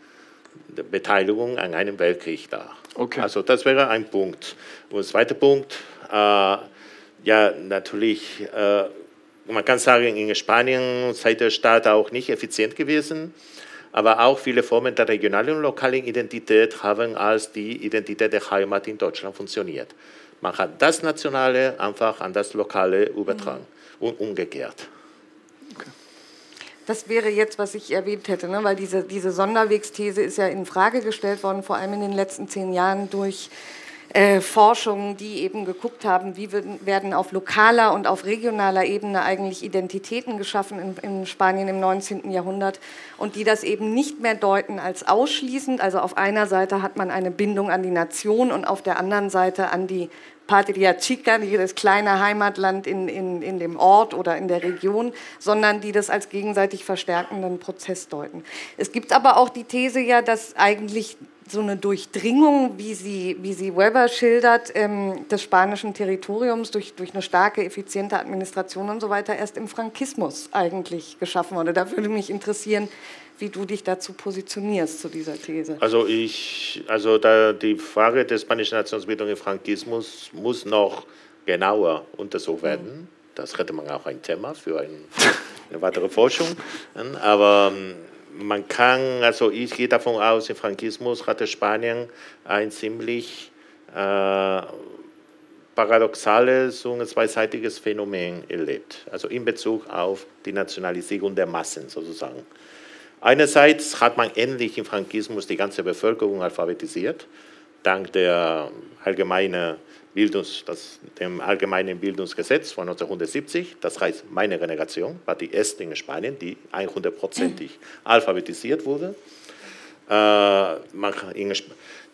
der Beteiligung an einem Weltkrieg dar. Okay. Also das wäre ein Punkt. Und der zweite Punkt, äh, ja, natürlich, äh, man kann sagen, in Spanien sei der Staat auch nicht effizient gewesen, aber auch viele Formen der regionalen und lokalen Identität haben als die Identität der Heimat in Deutschland funktioniert. Man hat das Nationale einfach an das Lokale übertragen mhm. und umgekehrt. Okay. Das wäre jetzt, was ich erwähnt hätte, ne? weil diese, diese Sonderwegsthese ist ja in Frage gestellt worden, vor allem in den letzten zehn Jahren durch äh, Forschungen, die eben geguckt haben, wie werden auf lokaler und auf regionaler Ebene eigentlich Identitäten geschaffen in, in, Spanien im 19. Jahrhundert und die das eben nicht mehr deuten als ausschließend. Also auf einer Seite hat man eine Bindung an die Nation und auf der anderen Seite an die Patria Chica, das kleine Heimatland in, in, in dem Ort oder in der Region, sondern die das als gegenseitig verstärkenden Prozess deuten. Es gibt aber auch die These ja, dass eigentlich so eine Durchdringung, wie sie, wie sie Weber schildert, ähm, des spanischen Territoriums durch, durch eine starke, effiziente Administration und so weiter erst im Frankismus eigentlich geschaffen wurde. Da würde mich interessieren, wie du dich dazu positionierst zu dieser These. Also ich, also da die Frage der spanischen Nationsbildung im Frankismus muss noch genauer untersucht werden. Mhm. Das hätte man auch ein Thema für ein, eine weitere Forschung. Aber ähm, man kann, also ich gehe davon aus, im Frankismus hatte Spanien ein ziemlich äh, paradoxales und zweiseitiges Phänomen erlebt, also in Bezug auf die Nationalisierung der Massen sozusagen. Einerseits hat man endlich im Frankismus die ganze Bevölkerung alphabetisiert, dank der allgemeinen Bildungs, das, dem Allgemeinen Bildungsgesetz von 1970. Das heißt, meine Generation war die erste in Spanien, die 100%ig alphabetisiert wurde. Äh, in,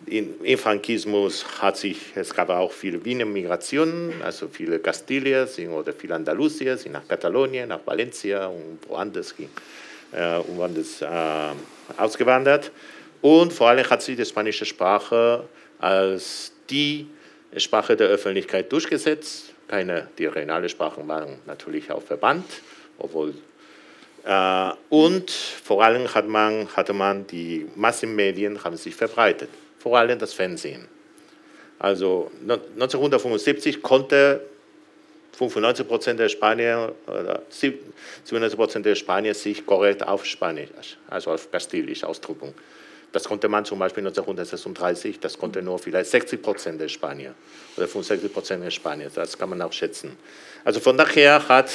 in, Im Frankismus hat sich, es gab auch viele Wiener Migrationen, also viele Kastilier oder viele Andalusier sind nach Katalonien, nach Valencia und woanders, äh, woanders äh, ausgewandert. Und vor allem hat sich die spanische Sprache als die Sprache der Öffentlichkeit durchgesetzt. Keine, die regionalen Sprachen waren natürlich auch verbannt, obwohl äh, und vor allem hat man, hatte man die Massenmedien haben sich verbreitet, vor allem das Fernsehen. Also 1975 konnte 95 Prozent der Spanier oder 97 Prozent der Spanier sich korrekt auf Spanisch, also auf Kastilisch ausdrücken. Das konnte man zum Beispiel 1936, das konnte nur vielleicht 60 Prozent der Spanier oder 65 Prozent der Spanier, das kann man auch schätzen. Also von daher hat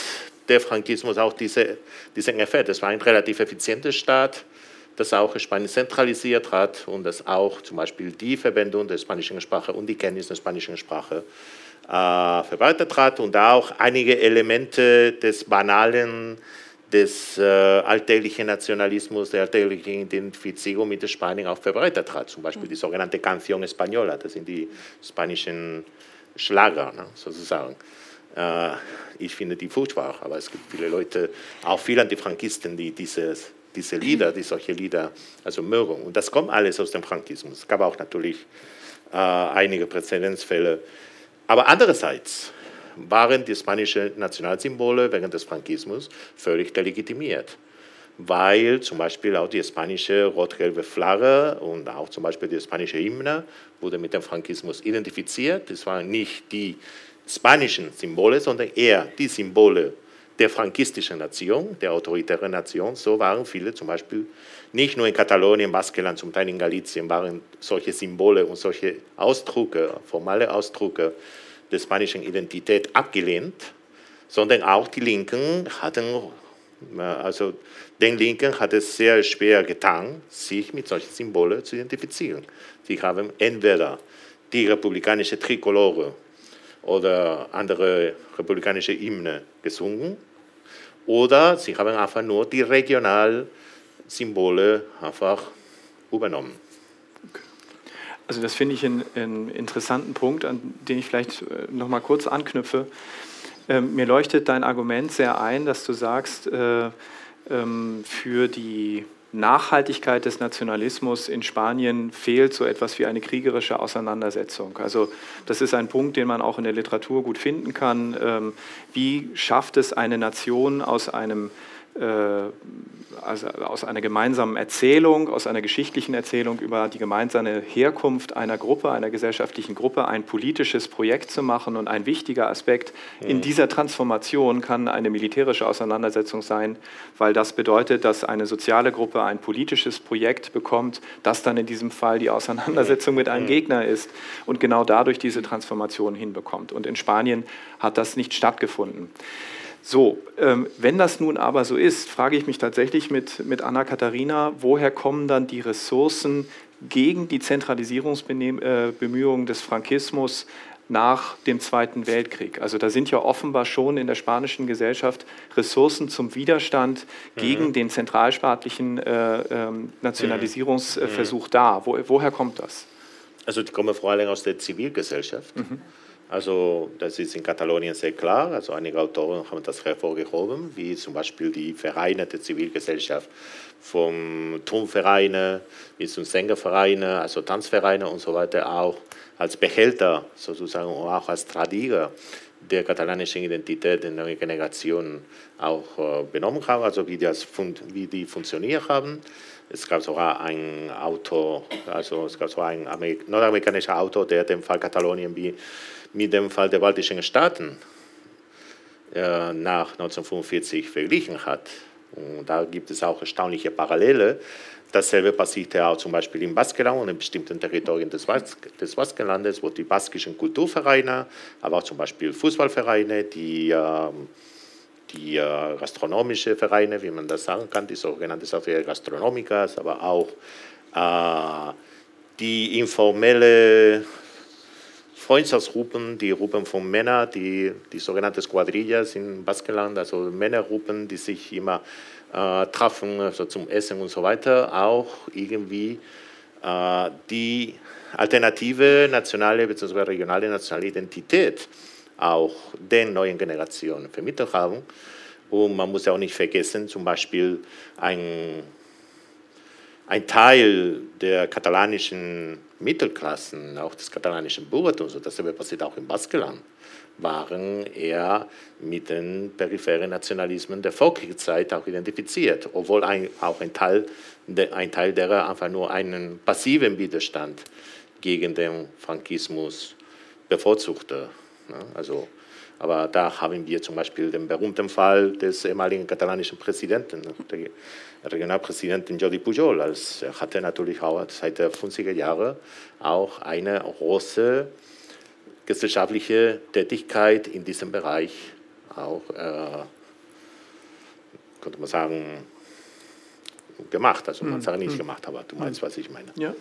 der Frankismus auch diese, diesen Effekt. Es war ein relativ effizienter Staat, das auch Spanien zentralisiert hat und das auch zum Beispiel die Verwendung der spanischen Sprache und die Kenntnis der spanischen Sprache äh, verbreitet hat und auch einige Elemente des banalen des äh, alltäglichen Nationalismus, der alltäglichen Identifizierung mit Spanien auch verbreitet hat. Zum Beispiel die sogenannte Canción Española, das sind die spanischen Schlager ne, sozusagen. Äh, ich finde die furchtbar, aber es gibt viele Leute, auch viele Antifrankisten, die dieses, diese Lieder, die solche Lieder also mögen. Und das kommt alles aus dem Frankismus. Es gab auch natürlich äh, einige Präzedenzfälle. Aber andererseits, waren die spanischen Nationalsymbole während des Frankismus völlig delegitimiert. Weil zum Beispiel auch die spanische rot-gelbe Flagge und auch zum Beispiel die spanische Hymne wurde mit dem Frankismus identifiziert. Das waren nicht die spanischen Symbole, sondern eher die Symbole der frankistischen Nation, der autoritären Nation. So waren viele zum Beispiel nicht nur in Katalonien, Baskenland, zum Teil in Galicien, waren solche Symbole und solche Ausdrucke, formale Ausdrucke der spanischen Identität abgelehnt, sondern auch die Linken hatten, äh, also den Linken hat es sehr schwer getan, sich mit solchen Symbolen zu identifizieren. Sie haben entweder die republikanische Trikolore oder andere republikanische Hymne gesungen oder sie haben einfach nur die Regionalsymbole einfach übernommen. Also das finde ich einen, einen, interessanten Punkt, an den ich vielleicht äh, noch mal kurz anknüpfe. Ähm, mir leuchtet dein Argument sehr ein, dass du sagst, äh, ähm, für die Nachhaltigkeit des Nationalismus in Spanien fehlt so etwas wie eine kriegerische Auseinandersetzung. Also das ist ein Punkt, den man auch in der Literatur gut finden kann. Ähm, wie schafft es eine Nation aus einem also aus einer gemeinsamen Erzählung, aus einer geschichtlichen Erzählung über die gemeinsame Herkunft einer Gruppe, einer gesellschaftlichen Gruppe, ein politisches Projekt zu machen. Und ein wichtiger Aspekt in dieser Transformation kann eine militärische Auseinandersetzung sein, weil das bedeutet, dass eine soziale Gruppe ein politisches Projekt bekommt, das dann in diesem Fall die Auseinandersetzung mit einem Gegner ist und genau dadurch diese Transformation hinbekommt. Und in Spanien hat das nicht stattgefunden. So, ähm, wenn das nun aber so ist, frage ich mich tatsächlich mit, mit Anna-Katharina, woher kommen dann die Ressourcen gegen die Zentralisierungsbemühungen des Frankismus nach dem Zweiten Weltkrieg. Also da sind ja offenbar schon in der spanischen Gesellschaft Ressourcen zum Widerstand mhm. gegen den zentralstaatlichen äh, äh, Nationalisierungsversuch mhm. da. Wo, woher kommt das? Also die kommen vor allem aus der Zivilgesellschaft. Mhm. Also das ist in Katalonien sehr klar. Also einige Autoren haben das hervorgehoben, wie zum Beispiel die Vereine der Zivilgesellschaft, vom Turmvereine bis zum Sängervereine, also Tanzvereine und so weiter auch als Behälter sozusagen und auch als Tradiger der katalanischen Identität in der Generation auch äh, benommen haben, also wie, das, wie die funktioniert haben. Es gab sogar ein Auto, also es gab sogar ein nordamerikanischer Autor, der den Fall Katalonien wie mit dem Fall der baltischen Staaten äh, nach 1945 verglichen hat. Und da gibt es auch erstaunliche Parallele. Dasselbe passierte auch zum Beispiel im Baskenland und in bestimmten Territorien des, Bas des Baskenlandes, wo die baskischen Kulturvereine, aber auch zum Beispiel Fußballvereine, die, äh, die äh, gastronomische Vereine, wie man das sagen kann, die sogenannten Sociedad Gastronomicas, aber auch äh, die informelle Freundschaftsgruppen, die Gruppen von Männern, die, die sogenannten Squadrillas in Baskenland, also Männergruppen, die sich immer äh, treffen, also zum Essen und so weiter, auch irgendwie äh, die alternative nationale bzw. regionale nationale Identität auch den neuen Generationen vermittelt haben. Und man muss ja auch nicht vergessen, zum Beispiel ein ein Teil der katalanischen Mittelklassen, auch des katalanischen Bürgertums, und dasselbe passiert auch im Baskenland, waren eher mit den peripheren Nationalismen der Vorkriegszeit auch identifiziert, obwohl ein, auch ein Teil, ein Teil derer einfach nur einen passiven Widerstand gegen den Frankismus bevorzugte. Also, aber da haben wir zum Beispiel den berühmten Fall des ehemaligen katalanischen Präsidenten, der Regionalpräsidentin Jordi Pujol. Als, er hatte natürlich auch seit der 50er Jahre auch eine große gesellschaftliche Tätigkeit in diesem Bereich auch, äh, könnte man sagen, gemacht. Also man hm. sagt nicht hm. gemacht, aber du meinst, hm. was ich meine. Ja.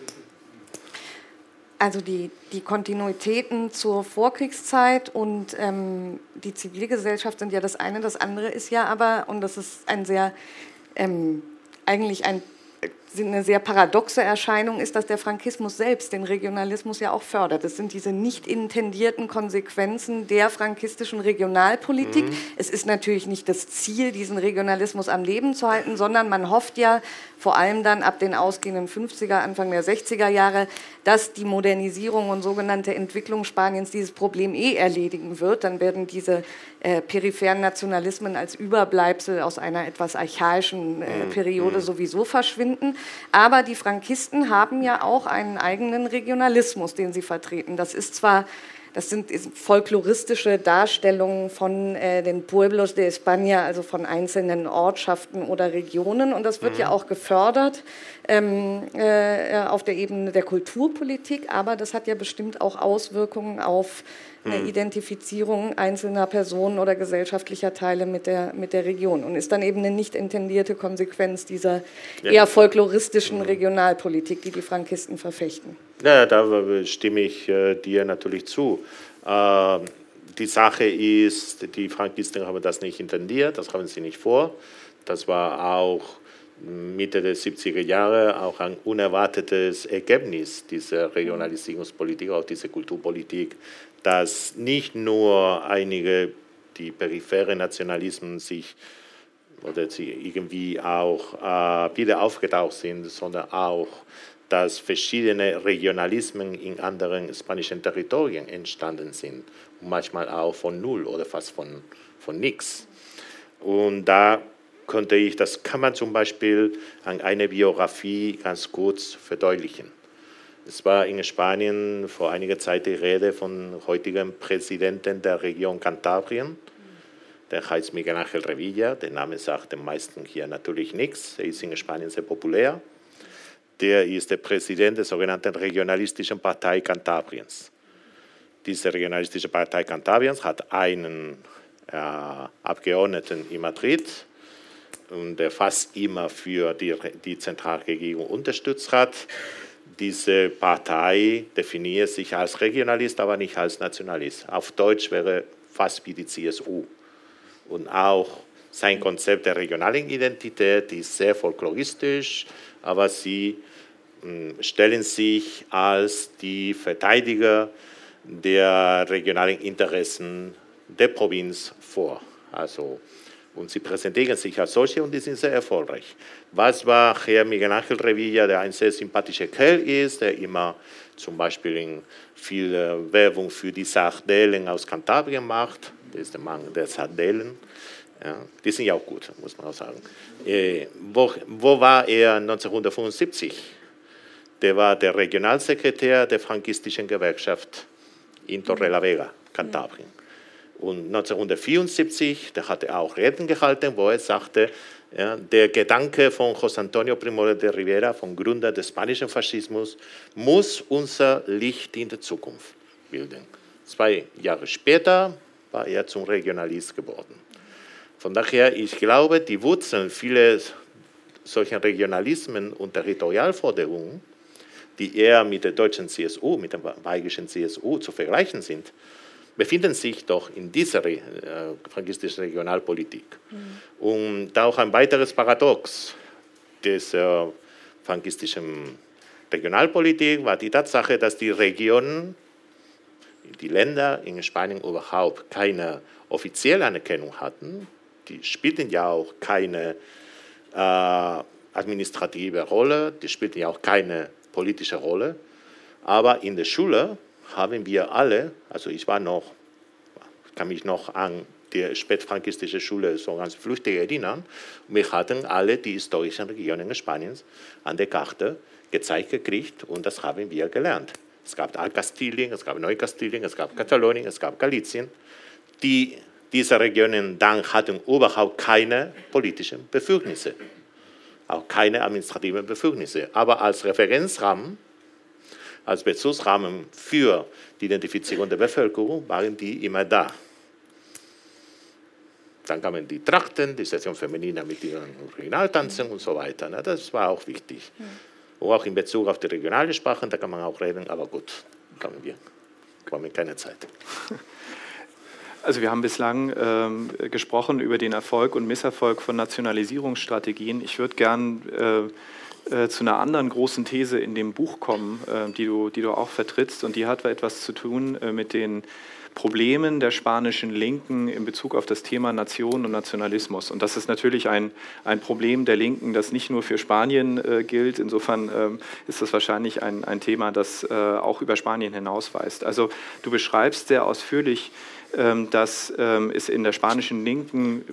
Also die, die Kontinuitäten zur Vorkriegszeit und ähm, die Zivilgesellschaft sind ja das eine, das andere ist ja aber, und das ist ein sehr ähm, eigentlich ein, eine sehr paradoxe Erscheinung ist, dass der Frankismus selbst den Regionalismus ja auch fördert. Es sind diese nicht intendierten Konsequenzen der frankistischen Regionalpolitik. Mhm. Es ist natürlich nicht das Ziel, diesen Regionalismus am Leben zu halten, sondern man hofft ja vor allem dann ab den ausgehenden 50er, Anfang der 60er Jahre, dass die Modernisierung und sogenannte Entwicklung Spaniens dieses Problem eh erledigen wird. Dann werden diese äh, peripheren Nationalismen als Überbleibsel aus einer etwas archaischen äh, mhm. Periode mhm. sowieso verschwinden. Aber die Frankisten haben ja auch einen eigenen Regionalismus, den sie vertreten. Das ist zwar das sind folkloristische Darstellungen von äh, den Pueblos de España, also von einzelnen Ortschaften oder Regionen. Und das wird mhm. ja auch gefördert ähm, äh, auf der Ebene der Kulturpolitik. Aber das hat ja bestimmt auch Auswirkungen auf hm. Identifizierung einzelner Personen oder gesellschaftlicher Teile mit der, mit der Region und ist dann eben eine nicht intendierte Konsequenz dieser ja. eher folkloristischen. Regionalpolitik, die die Frankisten verfechten. Ja, da stimme ich äh, dir natürlich zu. Äh, die Sache ist, die Frankisten haben das nicht intendiert, das haben sie nicht vor. Das war auch Mitte der 70er Jahre auch ein unerwartetes Ergebnis dieser Regionalisierungspolitik, auch dieser Kulturpolitik, dass nicht nur einige, die peripheren Nationalismen sich oder sie irgendwie auch äh, wieder aufgetaucht sind, sondern auch, dass verschiedene Regionalismen in anderen spanischen Territorien entstanden sind. manchmal auch von null oder fast von, von nichts. Und da könnte ich, das kann man zum Beispiel an einer Biografie ganz kurz verdeutlichen. Es war in Spanien vor einiger Zeit die Rede von heutigen Präsidenten der Region Kantabrien. Der heißt Miguel Ángel Revilla. Der Name sagt den meisten hier natürlich nichts. Er ist in Spanien sehr populär. Der ist der Präsident der sogenannten Regionalistischen Partei Kantabriens. Diese Regionalistische Partei Kantabriens hat einen äh, Abgeordneten in Madrid der fast immer für die, die Zentralregierung unterstützt hat. Diese Partei definiert sich als Regionalist, aber nicht als Nationalist. Auf Deutsch wäre fast wie die CSU. Und auch sein Konzept der regionalen Identität ist sehr folkloristisch, aber sie hm, stellen sich als die Verteidiger der regionalen Interessen der Provinz vor. Also, und sie präsentieren sich als solche und die sind sehr erfolgreich. Was war Herr Miguel Ángel Revilla, der ein sehr sympathischer Kerl ist, der immer zum Beispiel in viel Werbung für die Sardellen aus Kantabrien macht, das ist der Mann der Sardellen. Ja, die sind ja auch gut, muss man auch sagen. Äh, wo, wo war er 1975? Der war der Regionalsekretär der frankistischen Gewerkschaft in Torrelavega, Kantabrien. Und 1974, da hat er auch Reden gehalten, wo er sagte, ja, der Gedanke von José Antonio Primo de Rivera, vom Gründer des spanischen Faschismus, muss unser Licht in der Zukunft bilden. Zwei Jahre später war er zum Regionalist geworden. Von daher, ich glaube, die Wurzeln vieler solcher Regionalismen und Territorialforderungen, die eher mit der deutschen CSU, mit der bayerischen CSU zu vergleichen sind, befinden sich doch in dieser äh, frankistischen Regionalpolitik. Mhm. Und auch ein weiteres Paradox dieser frankistischen Regionalpolitik war die Tatsache, dass die Regionen, die Länder in Spanien überhaupt keine offizielle Anerkennung hatten. Die spielten ja auch keine äh, administrative Rolle, die spielten ja auch keine politische Rolle. Aber in der Schule haben wir alle, also ich war noch, kann mich noch an die spätfrankistische Schule so ganz flüchtig erinnern. Wir hatten alle die historischen Regionen Spaniens an der Karte gezeigt gekriegt und das haben wir gelernt. Es gab Altkastilien, es gab Neukastilien, es gab Katalonien, es gab Galizien. Die, diese Regionen dann hatten überhaupt keine politischen Befugnisse, auch keine administrativen Befugnisse. Aber als Referenzrahmen als Bezugsrahmen für die Identifizierung der Bevölkerung waren die immer da. Dann kamen die Trachten, die Session Feminina mit ihren Regionaltanzen und so weiter. Ne? Das war auch wichtig. Und auch in Bezug auf die regionalen Sprachen, da kann man auch reden, aber gut, kommen wir. Kommen keine Zeit. Also wir haben bislang ähm, gesprochen über den Erfolg und Misserfolg von Nationalisierungsstrategien. Ich würde gern äh, äh, zu einer anderen großen These in dem Buch kommen, äh, die, du, die du auch vertrittst. Und die hat etwas zu tun äh, mit den Problemen der spanischen Linken in Bezug auf das Thema Nation und Nationalismus. Und das ist natürlich ein, ein Problem der Linken, das nicht nur für Spanien äh, gilt. Insofern ähm, ist das wahrscheinlich ein, ein Thema, das äh, auch über Spanien hinausweist. Also du beschreibst sehr ausführlich, ähm, dass ähm, es in der spanischen Linken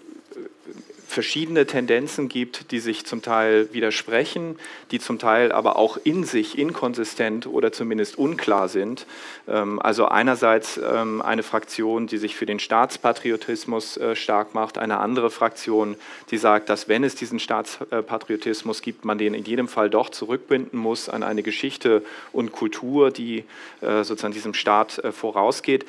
verschiedene Tendenzen gibt, die sich zum Teil widersprechen, die zum Teil aber auch in sich inkonsistent oder zumindest unklar sind. Ähm, also einerseits ähm, eine Fraktion, die sich für den Staatspatriotismus äh, stark macht, eine andere Fraktion, die sagt, dass wenn es diesen Staatspatriotismus gibt, man den in jedem Fall doch zurückbinden muss an eine Geschichte und Kultur, die äh, sozusagen diesem Staat äh, vorausgeht.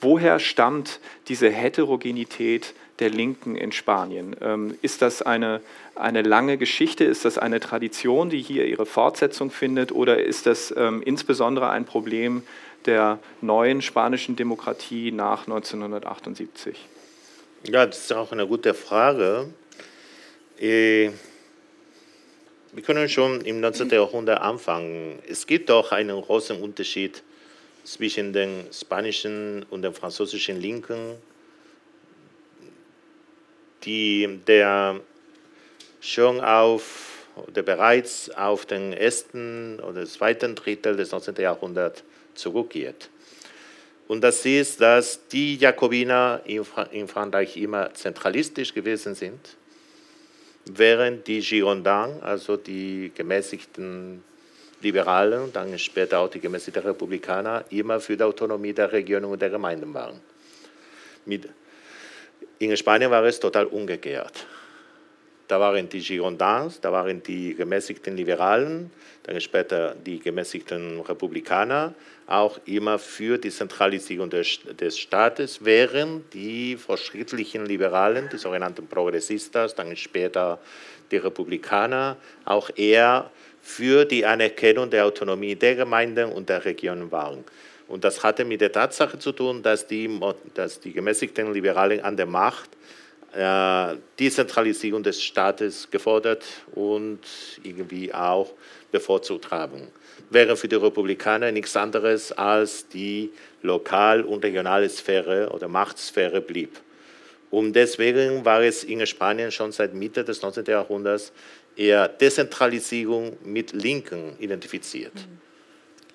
Woher stammt diese Heterogenität der Linken in Spanien. Ähm, ist das eine, eine lange Geschichte? Ist das eine Tradition, die hier ihre Fortsetzung findet? Oder ist das ähm, insbesondere ein Problem der neuen spanischen Demokratie nach 1978? Ja, das ist auch eine gute Frage. Äh, wir können schon im 19. Jahrhundert anfangen. Es gibt doch einen großen Unterschied zwischen den spanischen und den französischen Linken die der schon auf oder bereits auf den ersten oder zweiten Drittel des 19. Jahrhunderts zurückgeht. Und das ist, dass die Jakobiner in, Frankreich immer zentralistisch gewesen sind, während die Girondins, also die gemäßigten Liberalen, dann später auch die gemäßigten Republikaner, immer für die Autonomie der Regionen und der Gemeinden waren. Mit in Spanien war es total umgekehrt. da waren die Girondins, da waren die gemäßigten Liberalen, dann später die gemäßigten Republikaner, auch immer für die Zentralisierung des, des Staates, während die fortschrittlichen Liberalen, die sogenannten Progressistas, dann später die Republikaner, auch eher für die Anerkennung der Autonomie der Gemeinden und der Regionen waren. Und das hatte mit der Tatsache zu tun, dass die, dass die gemäßigten Liberalen an der Macht äh, die Zentralisierung des Staates gefordert und irgendwie auch bevorzugt haben. Während für die Republikaner nichts anderes als die lokal- und regionale Sphäre oder Machtsphäre blieb. Und deswegen war es in Spanien schon seit Mitte des 19. Jahrhunderts eher Dezentralisierung mit Linken identifiziert.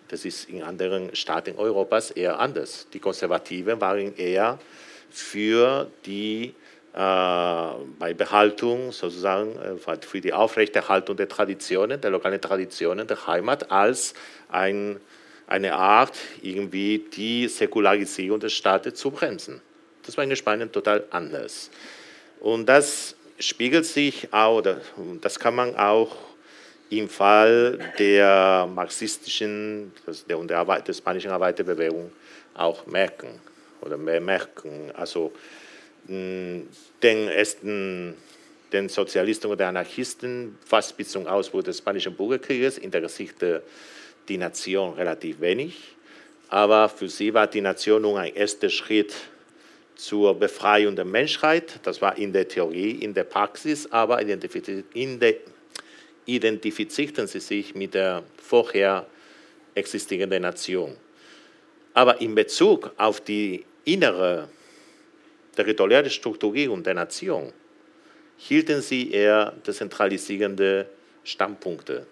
Das ist in anderen Staaten Europas eher anders. Die Konservativen waren eher für die äh, bei Behaltung sozusagen äh, für die Aufrechterhaltung der Traditionen, der lokalen Traditionen der Heimat als ein, eine Art, irgendwie die Säkularisierung des Staates zu bremsen. Das war in Spanien total anders. Und das spiegelt sich auch, das kann man auch im Fall der marxistischen der, der, Arbeit, der spanischen Arbeiterbewegung auch merken oder bemerken. Also den ersten den Sozialisten oder Anarchisten fast bis zum Ausbruch des Spanischen Bürgerkrieges interessierte die Nation relativ wenig. Aber für sie war die Nation nun ein erster Schritt zur Befreiung der Menschheit. Das war in der Theorie, in der Praxis, aber identifizierten sie sich mit der vorher existierenden Nation. Aber in Bezug auf die innere territoriale Strukturierung der Nation hielten sie eher dezentralisierende Standpunkte.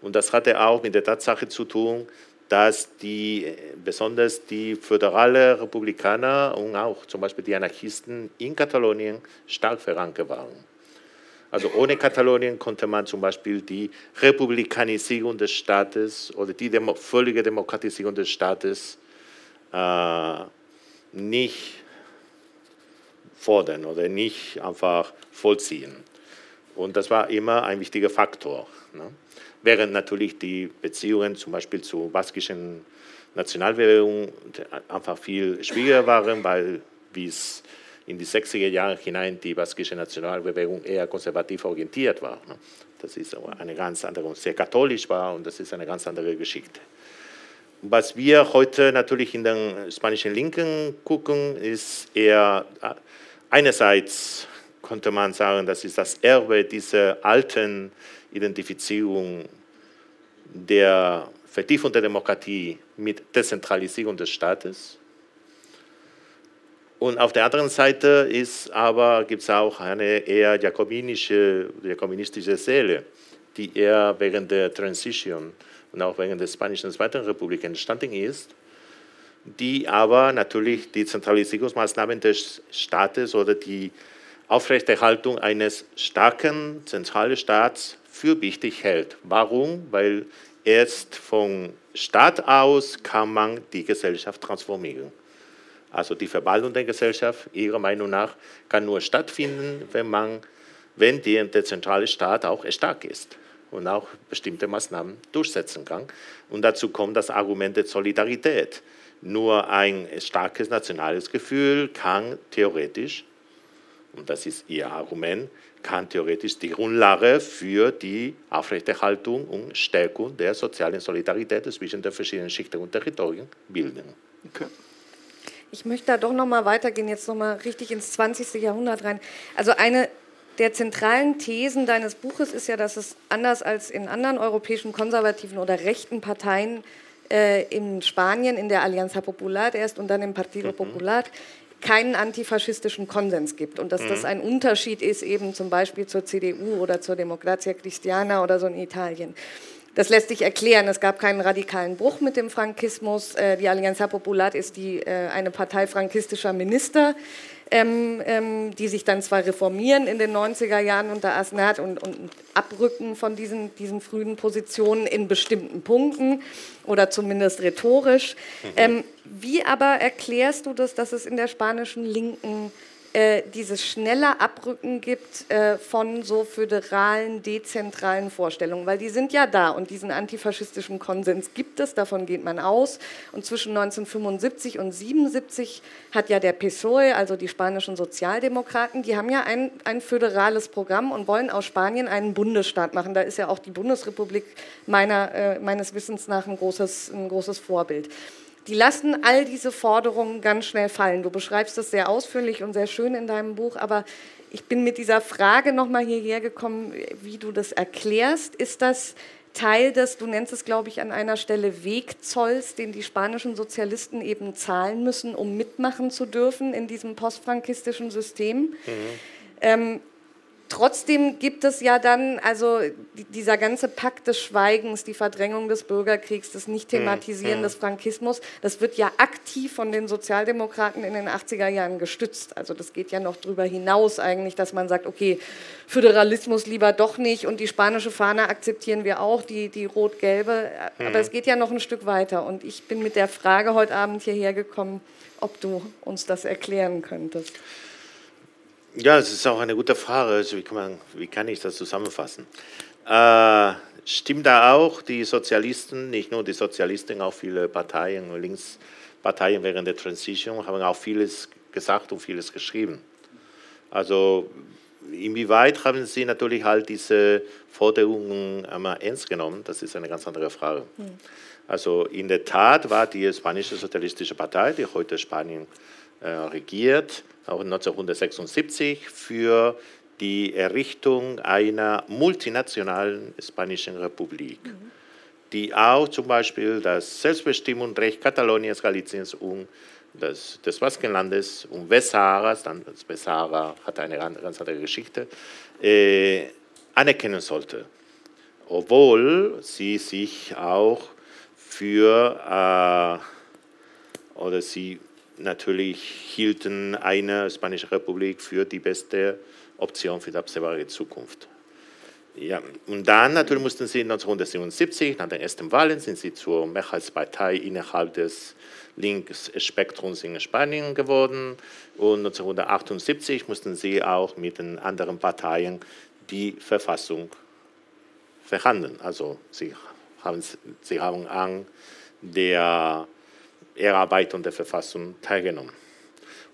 Und das hatte auch mit der Tatsache zu tun, dass die, besonders die föderale Republikaner und auch zum Beispiel die Anarchisten in Katalonien stark verankert waren. Also ohne Katalonien konnte man zum Beispiel die Republikanisierung des Staates oder die Demo völlige Demokratisierung des Staates äh, nicht fordern oder nicht einfach vollziehen. Und das war immer ein wichtiger Faktor. Ne? Während natürlich die Beziehungen zum Beispiel zur baskischen Nationalbewegung einfach viel schwieriger waren, weil bis in die 60er Jahre hinein die baskische Nationalbewegung eher konservativ orientiert war. Ne? Das ist eine ganz andere und sehr katholisch war und das ist eine ganz andere Geschichte. Was wir heute natürlich in den spanischen Linken gucken, ist eher Einerseits konnte man sagen, das ist das Erbe dieser alten Identifizierung der Vertiefung der Demokratie mit Dezentralisierung des Staates. Und auf der anderen Seite ist aber, gibt es auch eine eher jakobinische, jakobinistische Seele, die eher während der Transition und auch während der Spanischen Zweiten Republik entstanden ist die aber natürlich die Zentralisierungsmaßnahmen des Staates oder die Aufrechterhaltung eines starken zentralen Staats für wichtig hält. Warum? Weil erst vom Staat aus kann man die Gesellschaft transformieren. Also die Verwaltung der Gesellschaft, Ihrer Meinung nach, kann nur stattfinden, wenn, man, wenn die, der zentrale Staat auch stark ist und auch bestimmte Maßnahmen durchsetzen kann. Und dazu kommt das Argument der Solidarität. Nur ein starkes nationales Gefühl kann theoretisch, und das ist Ihr Argument, kann theoretisch die Grundlage für die Aufrechterhaltung und Stärkung der sozialen Solidarität zwischen den verschiedenen Schichten und Territorien bilden. Okay. Ich möchte da doch noch mal weitergehen, jetzt noch mal richtig ins 20. Jahrhundert rein. Also eine der zentralen Thesen deines Buches ist ja, dass es anders als in anderen europäischen konservativen oder rechten Parteien äh, in Spanien in der Alianza Popular erst und dann im Partido mhm. Popular keinen antifaschistischen Konsens gibt und dass mhm. das ein Unterschied ist eben zum Beispiel zur CDU oder zur Democrazia Cristiana oder so in Italien. Das lässt sich erklären. Es gab keinen radikalen Bruch mit dem Frankismus. Äh, die Alianza Popular ist die, äh, eine Partei frankistischer Minister, ähm, ähm, die sich dann zwar reformieren in den 90er Jahren unter Asnat und, und abrücken von diesen, diesen frühen Positionen in bestimmten Punkten oder zumindest rhetorisch. Mhm. Ähm, wie aber erklärst du das, dass es in der spanischen Linken äh, dieses schnelle Abrücken gibt äh, von so föderalen, dezentralen Vorstellungen, weil die sind ja da und diesen antifaschistischen Konsens gibt es, davon geht man aus. Und zwischen 1975 und 77 hat ja der PSOE, also die spanischen Sozialdemokraten, die haben ja ein, ein föderales Programm und wollen aus Spanien einen Bundesstaat machen. Da ist ja auch die Bundesrepublik meiner, äh, meines Wissens nach ein großes, ein großes Vorbild die lassen all diese Forderungen ganz schnell fallen. Du beschreibst das sehr ausführlich und sehr schön in deinem Buch, aber ich bin mit dieser Frage nochmal hierher gekommen, wie du das erklärst. Ist das Teil des, du nennst es, glaube ich, an einer Stelle Wegzolls, den die spanischen Sozialisten eben zahlen müssen, um mitmachen zu dürfen in diesem postfrankistischen System? Mhm. Ähm, Trotzdem gibt es ja dann, also dieser ganze Pakt des Schweigens, die Verdrängung des Bürgerkriegs, das Nicht-Thematisieren mm, des Frankismus, das wird ja aktiv von den Sozialdemokraten in den 80er Jahren gestützt. Also das geht ja noch darüber hinaus eigentlich, dass man sagt, okay, Föderalismus lieber doch nicht und die spanische Fahne akzeptieren wir auch, die, die rot-gelbe. Mm. Aber es geht ja noch ein Stück weiter. Und ich bin mit der Frage heute Abend hierher gekommen, ob du uns das erklären könntest. Ja, das ist auch eine gute Frage. Also wie, kann man, wie kann ich das zusammenfassen? Äh, stimmt da auch, die Sozialisten, nicht nur die Sozialisten, auch viele Parteien, Linksparteien während der Transition haben auch vieles gesagt und vieles geschrieben. Also inwieweit haben sie natürlich halt diese Forderungen einmal ernst genommen? Das ist eine ganz andere Frage. Hm. Also in der Tat war die spanische Sozialistische Partei, die heute Spanien äh, regiert, auch 1976 für die Errichtung einer multinationalen spanischen Republik, mhm. die auch zum Beispiel das Selbstbestimmungsrecht Kataloniens, Galiciens und des, des Baskenlandes und Westsaharas, dann das Westsahara hat eine ganz andere Geschichte, äh, anerkennen sollte. Obwohl sie sich auch für, äh, oder sie natürlich hielten eine Spanische Republik für die beste Option für die absehbare Zukunft. Ja, und dann natürlich mussten sie 1977, nach den ersten Wahlen, sind sie zur Mehrheitspartei innerhalb des Linksspektrums in Spanien geworden. Und 1978 mussten sie auch mit den anderen Parteien die Verfassung verhandeln. Also sie haben, sie haben an der Erarbeitung der Verfassung teilgenommen.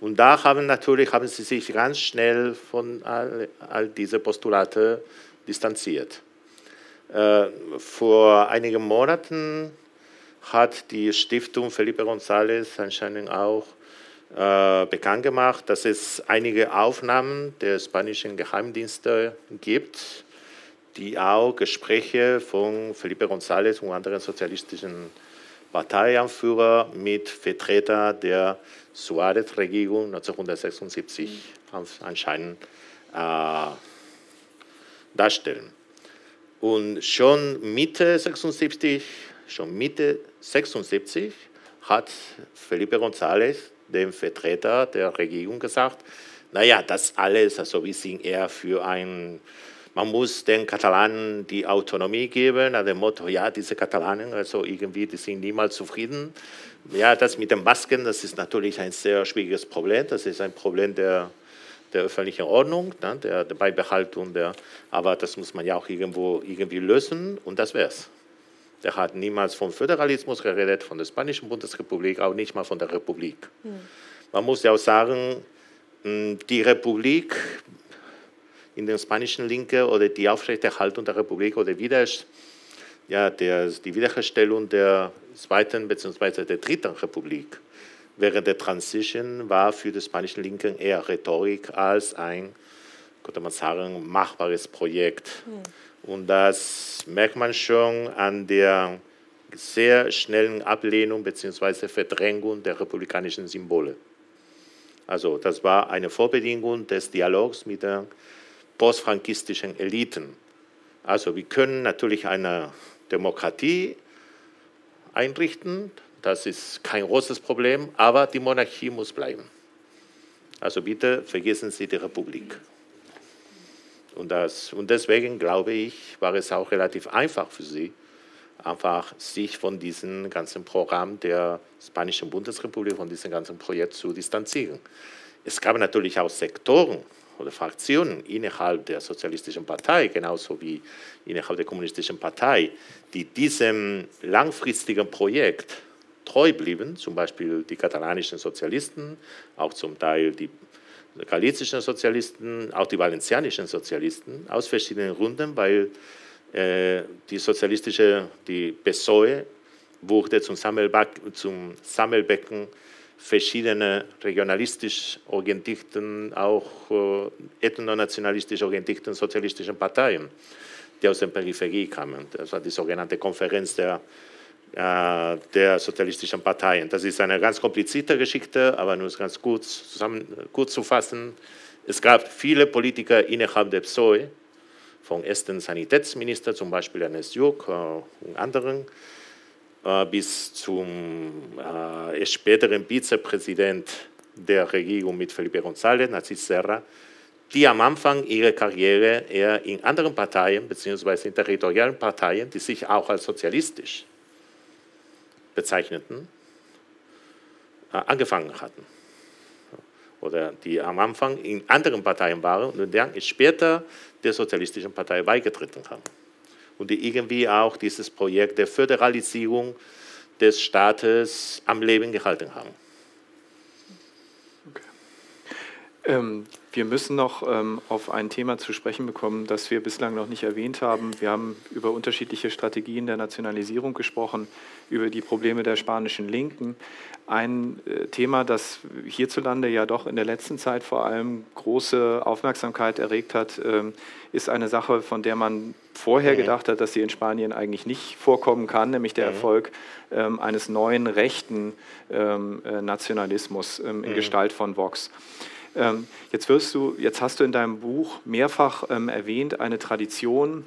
Und da haben natürlich haben sie sich ganz schnell von all, all diese Postulate distanziert. Äh, vor einigen Monaten hat die Stiftung Felipe González anscheinend auch äh, bekannt gemacht, dass es einige Aufnahmen der spanischen Geheimdienste gibt, die auch Gespräche von Felipe González und anderen sozialistischen Parteianführer mit Vertreter der Suarez-Regierung 1976 anscheinend äh, darstellen. Und schon Mitte 76, schon Mitte 76 hat Felipe González, dem Vertreter der Regierung, gesagt, naja, das alles, also wir sind eher für ein man muss den Katalanen die Autonomie geben, nach dem Motto, ja, diese Katalanen, also irgendwie, die sind niemals zufrieden. Ja, das mit den Masken, das ist natürlich ein sehr schwieriges Problem. Das ist ein Problem der, der öffentlichen Ordnung, ne, der, der Beibehaltung, der, aber das muss man ja auch irgendwo irgendwie lösen und das wäre es. Der hat niemals vom Föderalismus geredet, von der Spanischen Bundesrepublik, auch nicht mal von der Republik. Hm. Man muss ja auch sagen, hm, die Republik in der spanischen Linke oder die Aufrechterhaltung der Republik oder wieder, ja, der, die Wiederherstellung der zweiten bzw. der dritten Republik während der Transition war für die spanischen Linken eher Rhetorik als ein, könnte man sagen, machbares Projekt. Mhm. Und das merkt man schon an der sehr schnellen Ablehnung bzw. Verdrängung der republikanischen Symbole. Also das war eine Vorbedingung des Dialogs mit der postfrankistischen Eliten. Also wir können natürlich eine Demokratie einrichten, das ist kein großes Problem, aber die Monarchie muss bleiben. Also bitte vergessen Sie die Republik. Und, das, und deswegen glaube ich, war es auch relativ einfach für Sie, einfach sich von diesem ganzen Programm der Spanischen Bundesrepublik, von diesem ganzen Projekt zu distanzieren. Es gab natürlich auch Sektoren oder Fraktionen innerhalb der Sozialistischen Partei, genauso wie innerhalb der Kommunistischen Partei, die diesem langfristigen Projekt treu blieben, zum Beispiel die katalanischen Sozialisten, auch zum Teil die galizischen Sozialisten, auch die valencianischen Sozialisten, aus verschiedenen Gründen, weil äh, die sozialistische, die PSOE wurde zum, zum Sammelbecken verschiedener regionalistisch orientierten, auch äh, ethnonationalistisch orientierten sozialistischen Parteien, die aus der Peripherie kamen. Das war die sogenannte Konferenz der, äh, der sozialistischen Parteien. Das ist eine ganz komplizierte Geschichte, aber nur ganz kurz, zusammen, kurz zu fassen. Es gab viele Politiker innerhalb der PSOE, vom ersten Sanitätsminister, zum Beispiel Ernest Jürg äh, und anderen, bis zum äh, späteren Vizepräsident der Regierung mit Felipe González, Narcis Serra, die am Anfang ihrer Karriere eher in anderen Parteien beziehungsweise in territorialen Parteien, die sich auch als sozialistisch bezeichneten, äh, angefangen hatten. Oder die am Anfang in anderen Parteien waren und dann später der Sozialistischen Partei beigetreten haben und die irgendwie auch dieses Projekt der Föderalisierung des Staates am Leben gehalten haben. Okay. Ähm, wir müssen noch ähm, auf ein Thema zu sprechen bekommen, das wir bislang noch nicht erwähnt haben. Wir haben über unterschiedliche Strategien der Nationalisierung gesprochen, über die Probleme der spanischen Linken. Ein äh, Thema, das hierzulande ja doch in der letzten Zeit vor allem große Aufmerksamkeit erregt hat, äh, ist eine Sache, von der man vorher mhm. gedacht hat, dass sie in Spanien eigentlich nicht vorkommen kann, nämlich der mhm. Erfolg ähm, eines neuen rechten ähm, äh, Nationalismus ähm, in mhm. Gestalt von Vox. Ähm, jetzt, wirst du, jetzt hast du in deinem Buch mehrfach ähm, erwähnt eine Tradition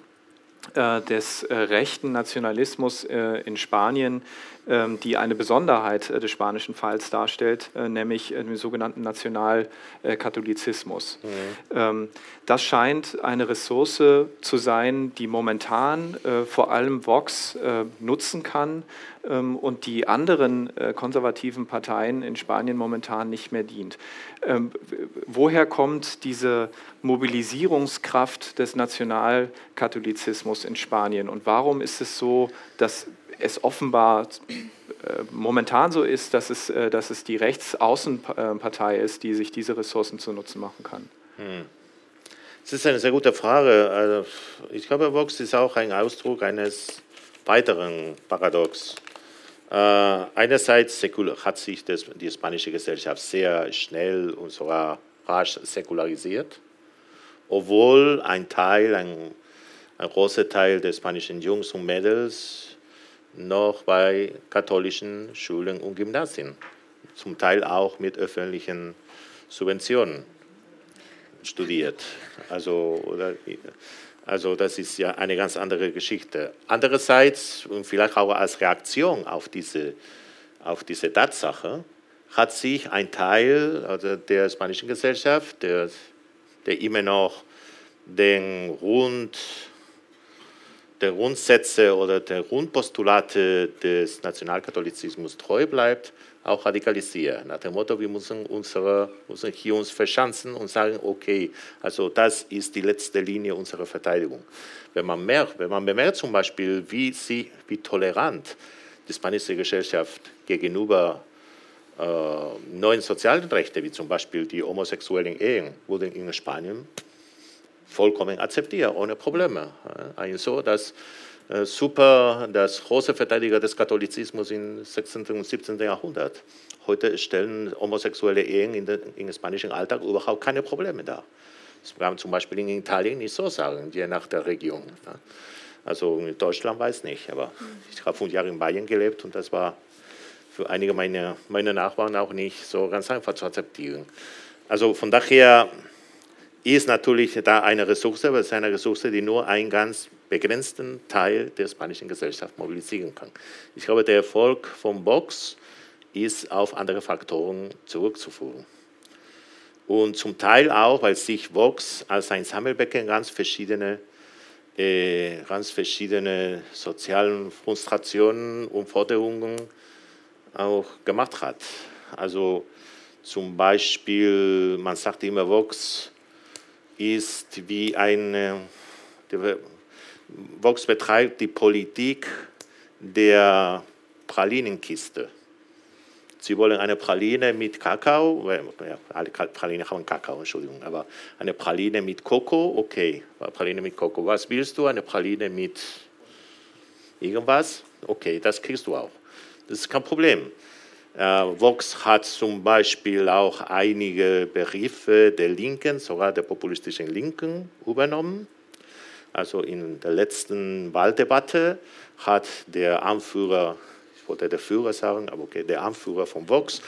äh, des äh, rechten Nationalismus äh, in Spanien, die eine Besonderheit des spanischen Falls darstellt, nämlich den sogenannten Nationalkatholizismus. Mhm. Das scheint eine Ressource zu sein, die momentan vor allem Vox nutzen kann und die anderen konservativen Parteien in Spanien momentan nicht mehr dient. Woher kommt diese Mobilisierungskraft des Nationalkatholizismus in Spanien und warum ist es so, dass es offenbar äh, momentan so ist, dass es, äh, dass es die Rechtsaußenpartei ist, die sich diese Ressourcen zunutze machen kann. Hm. Das ist eine sehr gute Frage. Also ich glaube, Vox ist auch ein Ausdruck eines weiteren Paradox. Äh, einerseits hat sich das, die spanische Gesellschaft sehr schnell und sogar rasch säkularisiert, obwohl ein Teil, ein, ein großer Teil des spanischen Jungs und Mädels noch bei katholischen Schulen und Gymnasien, zum Teil auch mit öffentlichen Subventionen studiert. Also, oder, also das ist ja eine ganz andere Geschichte. Andererseits, und vielleicht auch als Reaktion auf diese, auf diese Tatsache, hat sich ein Teil also der spanischen Gesellschaft, der, der immer noch den Rund der Grundsätze oder der Grundpostulate des Nationalkatholizismus treu bleibt, auch radikalisieren. Nach dem Motto, wir müssen, unsere, müssen hier uns verschanzen und sagen, okay, also das ist die letzte Linie unserer Verteidigung. Wenn man, merkt, wenn man bemerkt zum Beispiel, wie, sie, wie tolerant die spanische Gesellschaft gegenüber äh, neuen sozialen Rechten, wie zum Beispiel die homosexuellen Ehen, wurden in Spanien vollkommen akzeptiert, ohne Probleme. Also das äh, super, das große Verteidiger des Katholizismus im 16. und 17. Jahrhundert. Heute stellen homosexuelle Ehen in den, spanischen Alltag überhaupt keine Probleme dar. Das kann man zum Beispiel in Italien nicht so sagen, je nach der Region. Also in Deutschland weiß ich nicht, aber ich habe fünf Jahre in Bayern gelebt und das war für einige meiner, meiner Nachbarn auch nicht so ganz einfach zu akzeptieren. Also von daher ist natürlich da eine Ressource, aber es ist eine Ressource, die nur einen ganz begrenzten Teil der spanischen Gesellschaft mobilisieren kann. Ich glaube, der Erfolg von Vox ist auf andere Faktoren zurückzuführen. Und zum Teil auch, weil sich Vox als ein Sammelbecken ganz verschiedene, äh, ganz verschiedene sozialen Frustrationen und Forderungen auch gemacht hat. Also Zum Beispiel, man sagt immer, Vox ist wie eine, Vox betreibt die Politik der Pralinenkiste. Sie wollen eine Praline mit Kakao, ja, alle Pralinen haben Kakao, Entschuldigung, aber eine Praline mit Koko, okay, Praline mit Koko. Was willst du? Eine Praline mit irgendwas? Okay, das kriegst du auch. Das ist kein Problem. Äh, Vox hat zum Beispiel auch einige Begriffe der Linken, sogar der populistischen Linken, übernommen. Also in der letzten Wahldebatte hat der Anführer, ich wollte der Führer sagen, aber okay, der Anführer von Vox,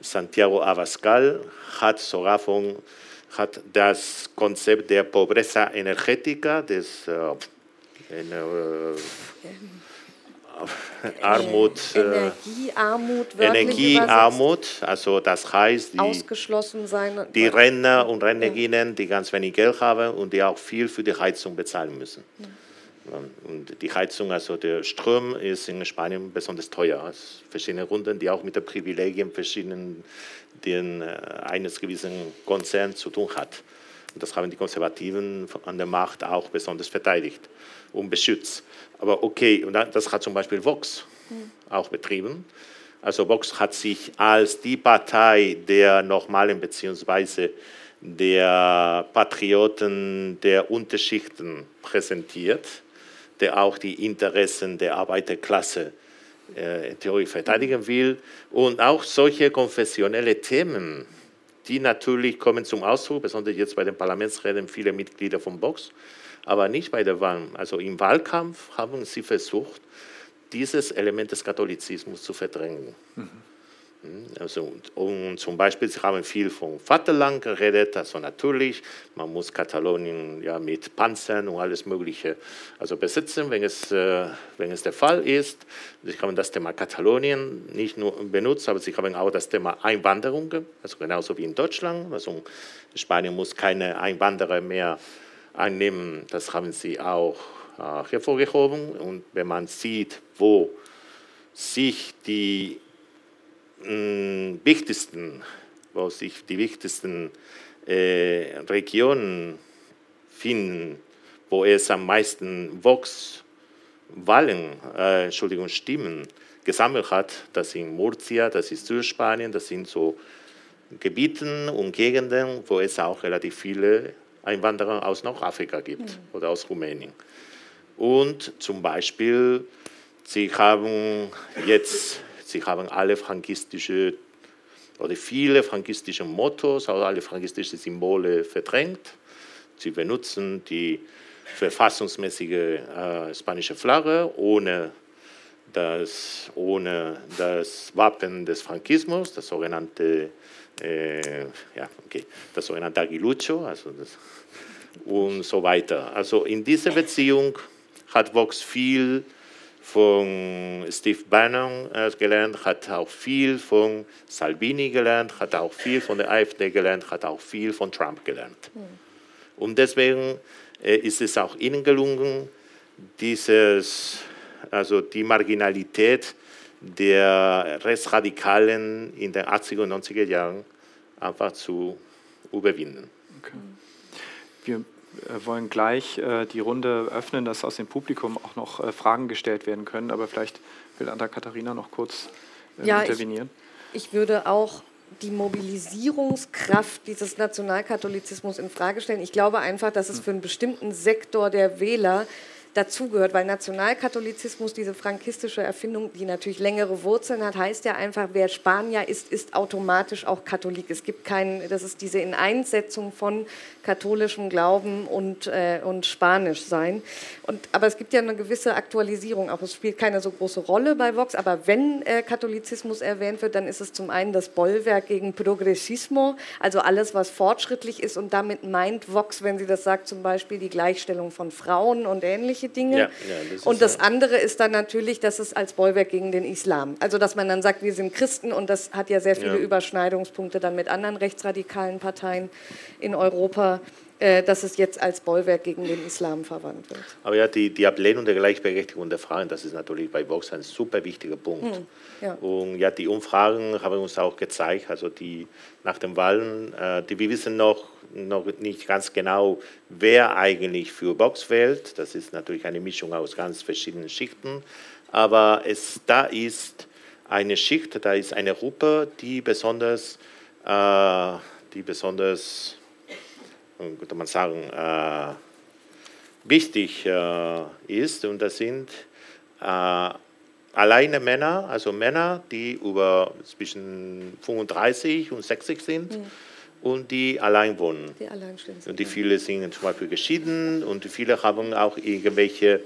Santiago Abascal, hat sogar von, hat das Konzept der Pobreza Energética, des äh, äh, Armut, äh, Energiearmut, Energiearmut, also das heißt, die, ausgeschlossen sein. die Rentner und Rentnerinnen, die ganz wenig Geld haben und die auch viel für die Heizung bezahlen müssen. Ja. Und die Heizung, also der Strom, ist in Spanien besonders teuer. Es verschiedene Runden, die auch mit den Privilegien verschiedenen den, äh, eines gewissen Konzerns zu tun hat. Und das haben die Konservativen an der Macht auch besonders verteidigt und beschützt. Aber okay, und das hat zum Beispiel Vox mhm. auch betrieben. Also Vox hat sich als die Partei der Normalen bzw. der Patrioten der Unterschichten präsentiert, der auch die Interessen der Arbeiterklasse äh, in Theorie verteidigen will. Und auch solche konfessionelle Themen, die natürlich kommen zum Ausdruck, besonders jetzt bei den Parlamentsreden viele Mitglieder von Vox, aber nicht bei der Wahl. Also im Wahlkampf haben sie versucht, dieses Element des Katholizismus zu verdrängen. Mhm. Also, und zum Beispiel, Sie haben viel vom Vaterland geredet, also natürlich, man muss Katalonien ja mit Panzern und alles Mögliche also besitzen, wenn es, äh, wenn es der Fall ist. Sie haben das Thema Katalonien nicht nur benutzt, aber Sie haben auch das Thema Einwanderung, also genauso wie in Deutschland. Also Spanien muss keine Einwanderer mehr annehmen, das haben Sie auch äh, hervorgehoben. Und wenn man sieht, wo sich die wichtigsten, wo sich die wichtigsten äh, Regionen finden, wo es am meisten Vox-Wahlen, äh, Entschuldigung, Stimmen gesammelt hat, das sind Murcia, das ist Südspanien, das sind so Gebieten und Gegenden, wo es auch relativ viele Einwanderer aus Nordafrika gibt mhm. oder aus Rumänien. Und zum Beispiel, sie haben jetzt Sie haben alle frankistische oder viele frankistische Mottos, also alle frankistische Symbole verdrängt. Sie benutzen die verfassungsmäßige äh, spanische Flagge ohne das, ohne das Wappen des Frankismus, das sogenannte, äh, ja, okay, das sogenannte Aguilucho, also das, und so weiter. Also in dieser Beziehung hat Vox viel von Steve Bannon äh, gelernt, hat auch viel von Salvini gelernt, hat auch viel von der AfD gelernt, hat auch viel von Trump gelernt. Mhm. Und deswegen äh, ist es auch ihnen gelungen, dieses, also die Marginalität der Rechtsradikalen in den 80er und 90er Jahren einfach zu überwinden. Okay. Wir äh, wollen gleich äh, die Runde öffnen, dass aus dem Publikum auch noch äh, Fragen gestellt werden können. Aber vielleicht will Anna-Katharina noch kurz ja, intervenieren. Ich, ich würde auch die Mobilisierungskraft dieses Nationalkatholizismus in Frage stellen. Ich glaube einfach, dass es hm. für einen bestimmten Sektor der Wähler dazugehört, weil Nationalkatholizismus, diese frankistische Erfindung, die natürlich längere Wurzeln hat, heißt ja einfach, wer Spanier ist, ist automatisch auch Katholik. Es gibt keinen, das ist diese Ineinsetzung von katholischem Glauben und, äh, und Spanisch sein. Und, aber es gibt ja eine gewisse Aktualisierung, auch es spielt keine so große Rolle bei Vox, aber wenn äh, Katholizismus erwähnt wird, dann ist es zum einen das Bollwerk gegen Progressismo, also alles, was fortschrittlich ist und damit meint Vox, wenn sie das sagt, zum Beispiel die Gleichstellung von Frauen und ähnliches solche Dinge. Ja, ja, das und das andere ist dann natürlich, dass es als Bollwerk gegen den Islam. Also dass man dann sagt, wir sind Christen und das hat ja sehr viele Überschneidungspunkte dann mit anderen rechtsradikalen Parteien in Europa äh, dass es jetzt als Bollwerk gegen den Islam verwandt wird. Aber ja, die, die Ablehnung der Gleichberechtigung der Frauen, das ist natürlich bei Vox ein super wichtiger Punkt. Hm, ja. Und ja, die Umfragen haben uns auch gezeigt, also die nach den Wahlen, äh, die, wir wissen noch, noch nicht ganz genau, wer eigentlich für Vox wählt. Das ist natürlich eine Mischung aus ganz verschiedenen Schichten. Aber es, da ist eine Schicht, da ist eine Gruppe, die besonders, äh, die besonders könnte man sagen, äh, wichtig äh, ist. Und das sind äh, alleine Männer, also Männer, die über zwischen 35 und 60 sind. Mhm. Und die allein wohnen. Die alleinstehend sind. Und die viele sind zum Beispiel geschieden und viele haben auch irgendwelche,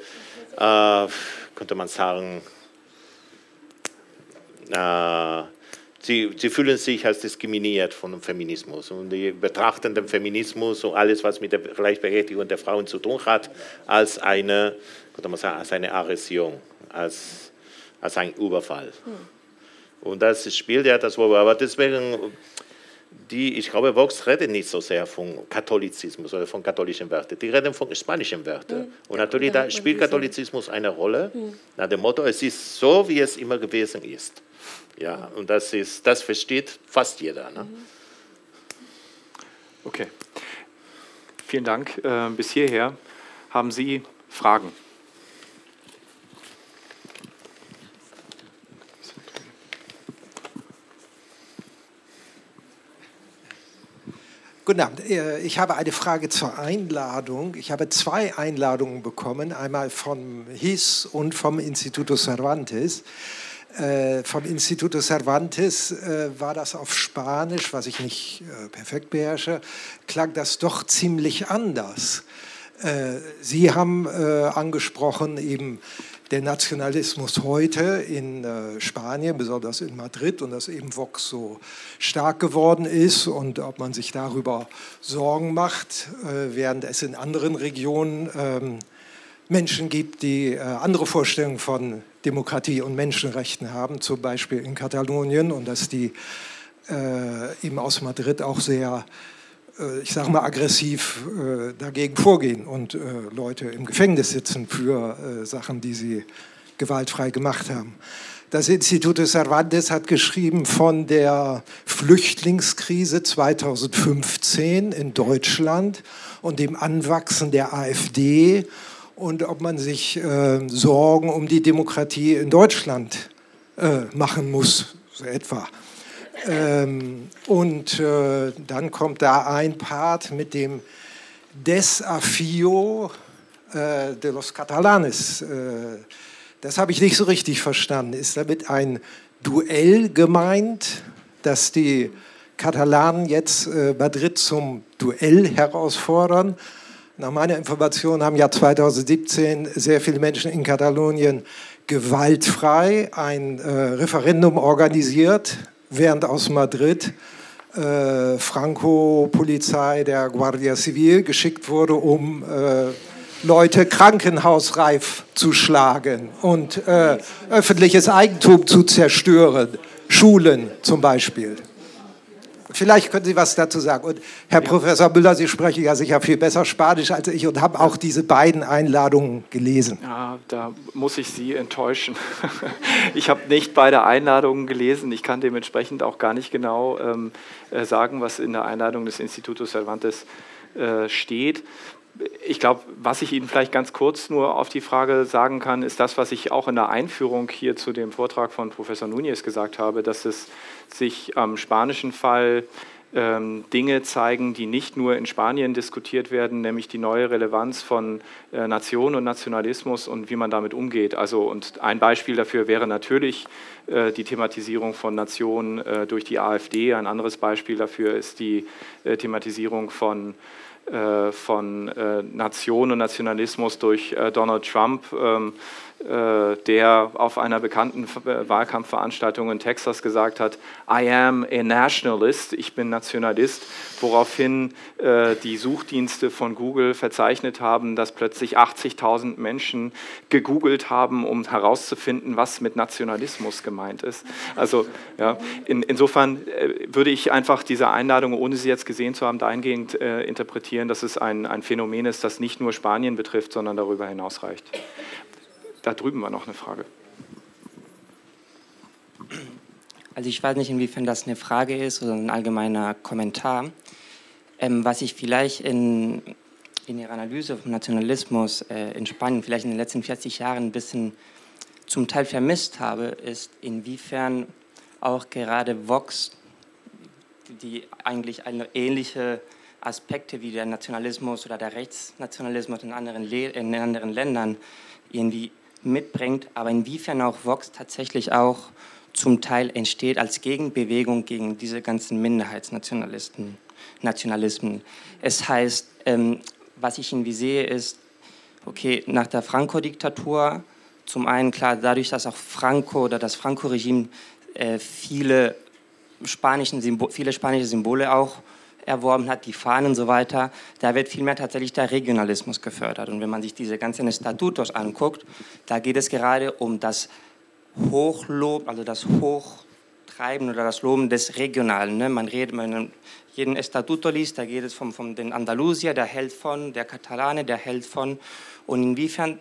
äh, könnte man sagen, äh, sie, sie fühlen sich als diskriminiert von dem Feminismus und die betrachten den Feminismus und alles, was mit der Gleichberechtigung der Frauen zu tun hat, als eine, könnte man sagen, als eine Aggression, als, als ein Überfall. Hm. Und das spielt ja das Wort. Aber deswegen, die, ich glaube, Vox redet nicht so sehr von Katholizismus oder von katholischen Werten. Die reden von spanischen Werten. Mhm. Und natürlich da spielt Katholizismus eine Rolle. Mhm. Nach dem Motto, es ist so, wie es immer gewesen ist. Ja, und das, ist, das versteht fast jeder. Ne? Okay. Vielen Dank. Äh, bis hierher haben Sie Fragen? Guten Abend. Äh, ich habe eine Frage zur Einladung. Ich habe zwei Einladungen bekommen, einmal vom HIS und vom Instituto Cervantes. Äh, vom Instituto Cervantes äh, war das auf Spanisch, was ich nicht perfekt beherrsche, klang das doch ziemlich anders. Sie haben angesprochen eben der Nationalismus heute in äh, Spanien, besonders in Madrid, und dass eben Vox so stark geworden ist und ob man sich darüber Sorgen macht, während es in anderen Regionen ähm, Menschen gibt, die andere Vorstellungen von Demokratie und Menschenrechten haben, zum Beispiel in Katalonien, und dass die äh, eben aus Madrid auch sehr, äh, ich sage mal, aggressiv äh, dagegen vorgehen und äh, Leute im Gefängnis sitzen für äh, Sachen, die sie gewaltfrei gemacht haben. Das Institut de Cervantes hat geschrieben von der Flüchtlingskrise 2015 in Deutschland und dem Anwachsen der AfD und ob man sich äh, Sorgen um die Demokratie in Deutschland äh, machen muss, so etwa. Ähm, und äh, dann kommt da ein Part mit dem Desafío äh, de los Catalanes. Äh, das habe ich nicht so richtig verstanden. Ist damit ein Duell gemeint, dass die Katalanen jetzt äh, Madrid zum Duell herausfordern? Nach meiner Information haben ja 2017 sehr viele Menschen in Katalonien gewaltfrei ein äh, Referendum organisiert, während aus Madrid äh, Franco-Polizei der Guardia Civil geschickt wurde, um äh, Leute krankenhausreif zu schlagen und äh, öffentliches Eigentum zu zerstören, Schulen zum Beispiel. Vielleicht können Sie was dazu sagen. Und Herr ja. Professor Müller, Sie sprechen ja sicher viel besser Spanisch als ich und haben auch diese beiden Einladungen gelesen. Ja, da muss ich Sie enttäuschen. ich habe nicht beide Einladungen gelesen. Ich kann dementsprechend auch gar nicht genau ähm, äh, sagen, was in der Einladung des Institutos Cervantes äh, steht ich glaube, was ich Ihnen vielleicht ganz kurz nur auf die Frage sagen kann, ist das, was ich auch in der Einführung hier zu dem Vortrag von Professor Núñez gesagt habe, dass es sich am spanischen Fall ähm, Dinge zeigen, die nicht nur in Spanien diskutiert werden, nämlich die neue Relevanz von äh, Nation und Nationalismus und wie man damit umgeht. Also und ein Beispiel dafür wäre natürlich äh, die Thematisierung von Nationen äh, durch die AfD. Ein anderes Beispiel dafür ist die äh, Thematisierung von von Nation und Nationalismus durch Donald Trump. Äh, der auf einer bekannten äh, Wahlkampfveranstaltung in Texas gesagt hat, I am a nationalist, ich bin Nationalist, woraufhin äh, die Suchdienste von Google verzeichnet haben, dass plötzlich 80.000 Menschen gegoogelt haben, um herauszufinden, was mit Nationalismus gemeint ist. Also ja, in, insofern würde ich einfach diese Einladung, ohne sie jetzt gesehen zu haben, dahingehend äh, interpretieren, dass es ein, ein Phänomen ist, das nicht nur Spanien betrifft, sondern darüber hinaus reicht. Da drüben war noch eine Frage. Also ich weiß nicht, inwiefern das eine Frage ist oder ein allgemeiner Kommentar. Ähm, was ich vielleicht in, in Ihrer Analyse vom Nationalismus äh, in Spanien vielleicht in den letzten 40 Jahren ein bisschen zum Teil vermisst habe, ist, inwiefern auch gerade Vox, die eigentlich eine ähnliche Aspekte wie der Nationalismus oder der Rechtsnationalismus in anderen, Le in anderen Ländern irgendwie mitbringt, aber inwiefern auch Vox tatsächlich auch zum Teil entsteht als Gegenbewegung gegen diese ganzen Minderheitsnationalisten, Nationalismen. Es heißt, ähm, was ich irgendwie sehe, ist, okay, nach der Franco-Diktatur, zum einen klar, dadurch, dass auch Franco oder das Franco-Regime äh, viele, viele spanische Symbole auch erworben hat, die Fahnen und so weiter, da wird vielmehr tatsächlich der Regionalismus gefördert. Und wenn man sich diese ganzen Statutos anguckt, da geht es gerade um das Hochlob, also das Hochtreiben oder das Loben des Regionalen. Ne? Man redet, man jeden Statuto liest, da geht es vom, vom den Andalusier, der hält von, der Katalane, der hält von. Und inwiefern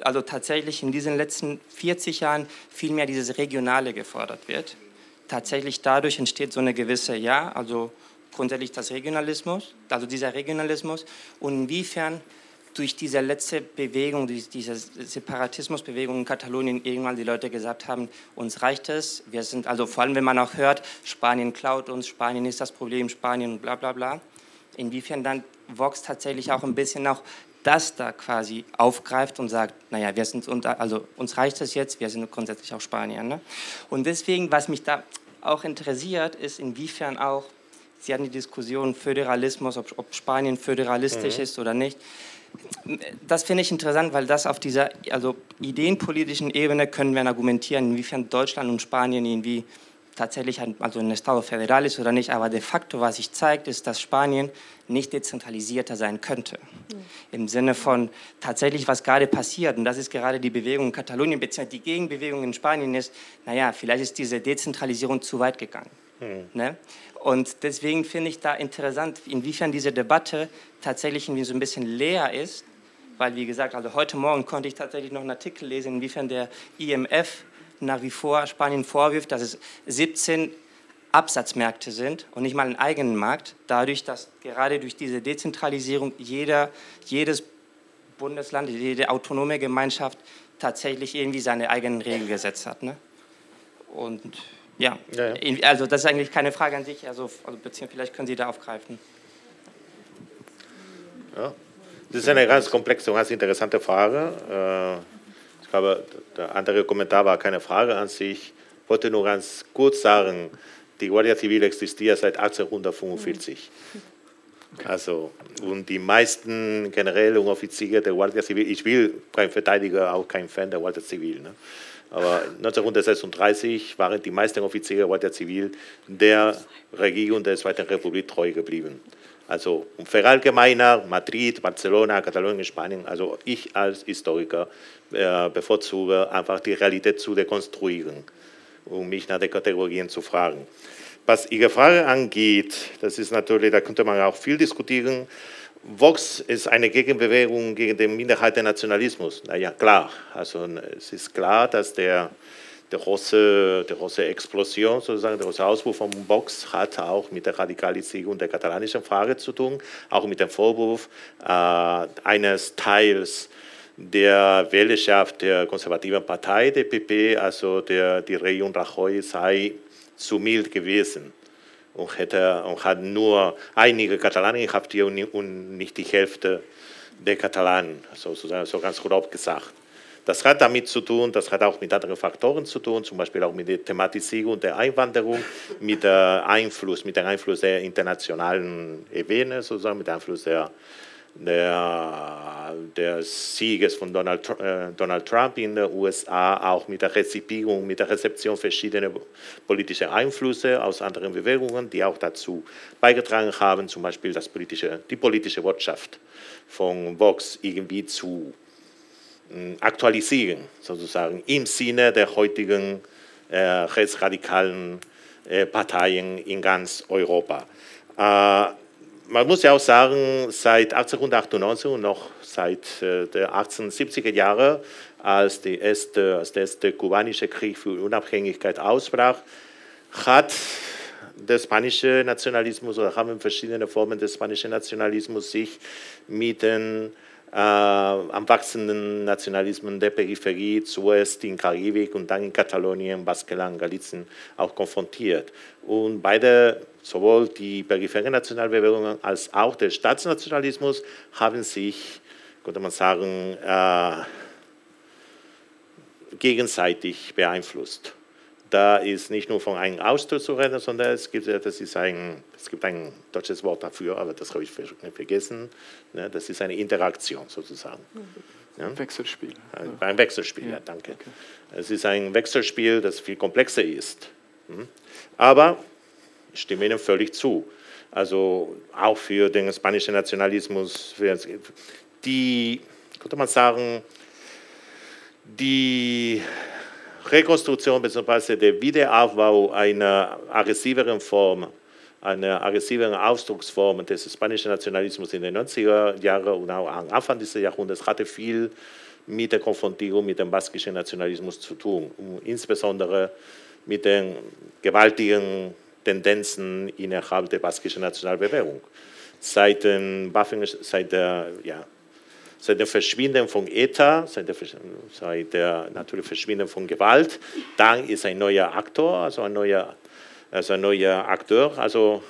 also tatsächlich in diesen letzten 40 Jahren viel mehr dieses Regionale gefordert wird. Tatsächlich dadurch entsteht so eine gewisse, ja, also grundsätzlich das Regionalismus, also dieser Regionalismus und inwiefern durch diese letzte Bewegung, diese Separatismusbewegung in Katalonien irgendwann die Leute gesagt haben, uns reicht es, wir sind, also vor allem wenn man auch hört, Spanien klaut uns, Spanien ist das Problem, Spanien bla bla bla, inwiefern dann Vox tatsächlich auch ein bisschen auch das da quasi aufgreift und sagt, naja, wir sind unter, also uns reicht es jetzt, wir sind grundsätzlich auch Spanier. Ne? Und deswegen, was mich da auch interessiert, ist inwiefern auch Sie hatten die Diskussion Föderalismus, ob, ob Spanien föderalistisch mhm. ist oder nicht. Das finde ich interessant, weil das auf dieser also ideenpolitischen Ebene können wir argumentieren, inwiefern Deutschland und Spanien irgendwie tatsächlich ein, also ein Estado federal ist oder nicht. Aber de facto, was sich zeigt, ist, dass Spanien nicht dezentralisierter sein könnte. Mhm. Im Sinne von tatsächlich, was gerade passiert. Und das ist gerade die Bewegung in Katalonien, beziehungsweise die Gegenbewegung in Spanien ist, naja, vielleicht ist diese Dezentralisierung zu weit gegangen. Mhm. Ne? Und deswegen finde ich da interessant, inwiefern diese Debatte tatsächlich irgendwie so ein bisschen leer ist, weil, wie gesagt, also heute Morgen konnte ich tatsächlich noch einen Artikel lesen, inwiefern der IMF nach wie vor Spanien vorwirft, dass es 17 Absatzmärkte sind und nicht mal einen eigenen Markt, dadurch, dass gerade durch diese Dezentralisierung jeder, jedes Bundesland, jede autonome Gemeinschaft tatsächlich irgendwie seine eigenen Regeln gesetzt hat. Ne? Und ja, ja, ja, also das ist eigentlich keine Frage an sich, also, also beziehungsweise vielleicht können Sie da aufgreifen. Ja, das ist eine ganz komplexe und ganz interessante Frage. Äh, ich glaube, der andere Kommentar war keine Frage an sich. Ich wollte nur ganz kurz sagen, die Guardia Civil existiert seit 1845. Also, und die meisten Generäle und Offiziere der Guardia Civil, ich will kein Verteidiger, auch kein Fan der Guardia Civil. Ne? Aber 1936 waren die meisten Offiziere der Zivil der Regierung der Zweiten Republik treu geblieben. Also um verallgemeiner, Madrid, Barcelona, Katalonien, Spanien, also ich als Historiker äh, bevorzuge einfach die Realität zu dekonstruieren, um mich nach den Kategorien zu fragen. Was Ihre Frage angeht, das ist natürlich, da könnte man auch viel diskutieren, Vox ist eine Gegenbewegung gegen den Minderheitennationalismus. Naja, klar. Also es ist klar, dass der, der große, der große Explosion, sozusagen, der große Ausbruch von Vox hat auch mit der Radikalisierung der katalanischen Frage zu tun, auch mit dem Vorwurf äh, eines Teils der Wählerschaft der konservativen Partei, der PP, also der, die Region Rajoy, sei zu mild gewesen und, hätte, und hat nur einige Katalanen inhaftiert und nicht die Hälfte der Katalanen, sozusagen so ganz grob gesagt. Das hat damit zu tun, das hat auch mit anderen Faktoren zu tun, zum Beispiel auch mit der Thematisierung der Einwanderung, mit der Einfluss, mit dem Einfluss der internationalen Ebene, sozusagen, mit dem Einfluss der, der, des Sieges von Donald, äh, Donald Trump in den USA, auch mit der Rezipierung, mit der Rezeption verschiedener politischer Einflüsse aus anderen Bewegungen, die auch dazu beigetragen haben, zum Beispiel das politische, die politische Botschaft von Vox irgendwie zu äh, aktualisieren, sozusagen im Sinne der heutigen äh, rechtsradikalen äh, Parteien in ganz Europa. Man muss ja auch sagen, seit 1898 und noch seit äh, den 1870er Jahren, als, die erste, als der erste kubanische Krieg für Unabhängigkeit ausbrach, hat der spanische Nationalismus oder haben verschiedene Formen des spanischen Nationalismus sich mit den äh, am wachsenden Nationalismen der Peripherie, zuerst in Karibik und dann in Katalonien, Baskenland, Galizien auch konfrontiert. Und beide, sowohl die peripheren Nationalbewegungen als auch der Staatsnationalismus, haben sich, könnte man sagen, äh, gegenseitig beeinflusst. Da ist nicht nur von einem Austausch zu reden, sondern es gibt, das ist ein, es gibt ein deutsches Wort dafür, aber das habe ich vergessen. Ne, das ist eine Interaktion sozusagen. Ja? Wechselspiel. Ein Wechselspiel, ja, danke. Okay. Es ist ein Wechselspiel, das viel komplexer ist. Hm? Aber ich stimme Ihnen völlig zu. Also auch für den spanischen Nationalismus, die, könnte man sagen, die Rekonstruktion bzw. der Wiederaufbau einer aggressiveren Form, einer aggressiveren Ausdrucksform des spanischen Nationalismus in den 90er Jahren und auch am Anfang dieses Jahrhunderts hatte viel mit der Konfrontierung mit dem baskischen Nationalismus zu tun, insbesondere mit den gewaltigen Tendenzen innerhalb der baskischen Nationalbewegung. Seit, den Waffen, seit der ja, seit dem Verschwinden von ETA, seit, der, seit der natürlich Verschwinden von Gewalt, dann ist ein neuer Aktor, also ein neuer, also ein neuer Akteur, also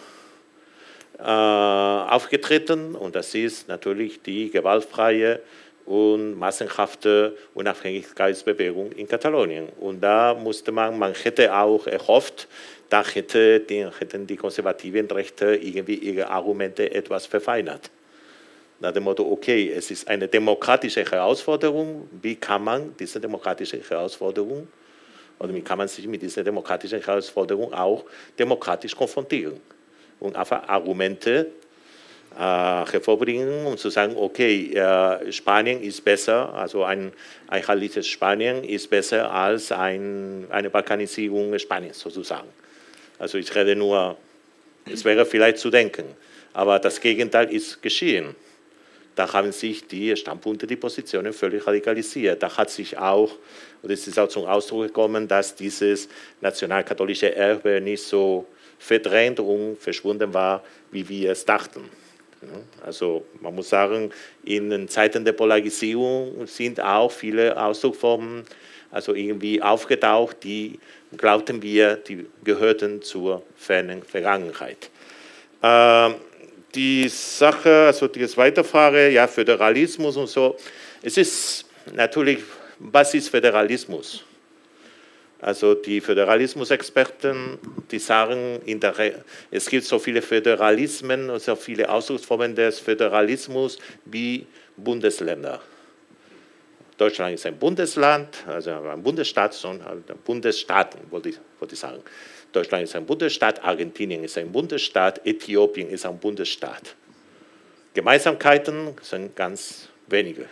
äh, aufgetreten und das ist natürlich die gewaltfreie und massenhafte Unabhängigkeitsbewegung in Katalonien. Und da musste man, man hätte auch erhofft, da hätte die, hätten die konservativen Rechte irgendwie ihre Argumente etwas verfeinert nach dem Motto, okay, es ist eine demokratische Herausforderung, wie kann man diese demokratische Herausforderung oder wie kann man sich mit dieser demokratischen Herausforderung auch demokratisch konfrontieren und einfach Argumente äh, hervorbringen und zu sagen, okay, äh, Spanien ist besser, also ein einheitliches Spanien ist besser als ein, eine Balkanisierung Spaniens sozusagen. Also ich rede nur, es wäre vielleicht zu denken, aber das Gegenteil ist geschehen da haben sich die Standpunkte, die Positionen völlig radikalisiert. Da hat sich auch, und es ist auch zum Ausdruck gekommen, dass dieses nationalkatholische Erbe nicht so verdrängt und verschwunden war, wie wir es dachten. Also man muss sagen, in Zeiten der Polarisierung sind auch viele Ausdrucksformen also irgendwie aufgetaucht, die glaubten wir, die gehörten zur fernen Vergangenheit. Ähm, die Sache, also die zweite Frage, ja, Föderalismus und so. Es ist natürlich, was ist Föderalismus? Also die Föderalismusexperten, die sagen, es gibt so viele Föderalismen und so viele Ausdrucksformen des Föderalismus wie Bundesländer. Deutschland ist ein Bundesland, also ein Bundesstaat, sondern Bundesstaaten, wollte ich, wollte ich sagen. Deutschland ist ein Bundesstaat, Argentinien ist ein Bundesstaat, Äthiopien ist ein Bundesstaat. Gemeinsamkeiten sind ganz wenige.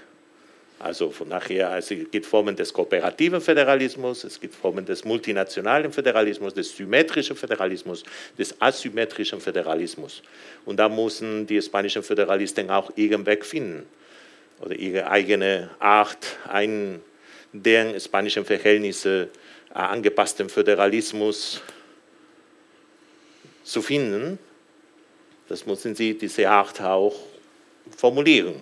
Also von daher, also es gibt Formen des kooperativen Föderalismus, es gibt Formen des multinationalen Föderalismus, des symmetrischen Föderalismus, des asymmetrischen Föderalismus. Und da müssen die spanischen Föderalisten auch ihren Weg finden oder ihre eigene Art, einen den spanischen Verhältnisse äh, angepassten Föderalismus zu finden. Das müssen Sie diese Art auch formulieren.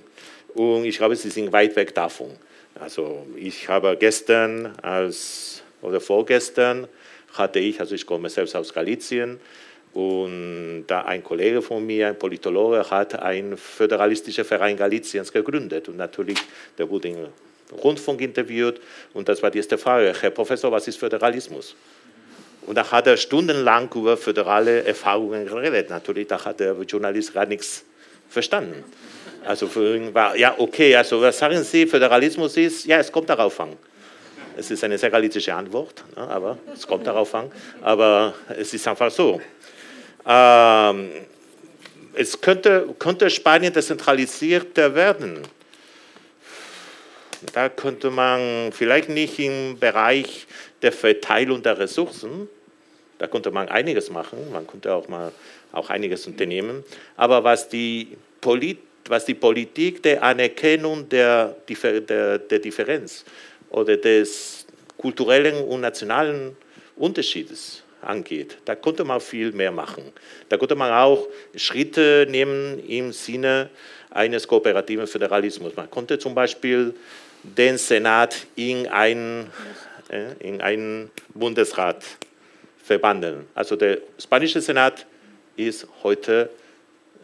Und ich glaube, Sie sind weit weg davon. Also ich habe gestern als, oder vorgestern hatte ich, also ich komme selbst aus Galizien, und da ein Kollege von mir, ein Politologe, hat einen föderalistischen Verein Galiciens gegründet. Und natürlich, der wurde in Rundfunk interviewt und das war die erste Frage, Herr Professor, was ist Föderalismus? Und da hat er stundenlang über föderale Erfahrungen geredet. Natürlich, da hat der Journalist gar nichts verstanden. Also war, ja, okay, also was sagen Sie, Föderalismus ist, ja, es kommt darauf an. Es ist eine sehr realistische Antwort, ne, aber es kommt darauf an. Aber es ist einfach so. Ähm, es könnte, könnte Spanien dezentralisierter werden. Da könnte man vielleicht nicht im Bereich der Verteilung der Ressourcen, da könnte man einiges machen, man könnte auch mal auch einiges unternehmen, aber was die, Polit, was die Politik der Anerkennung der, der, der Differenz oder des kulturellen und nationalen Unterschiedes angeht. Da konnte man viel mehr machen. Da konnte man auch Schritte nehmen im Sinne eines kooperativen Föderalismus. Man konnte zum Beispiel den Senat in einen, äh, in einen Bundesrat verwandeln. Also der spanische Senat ist heute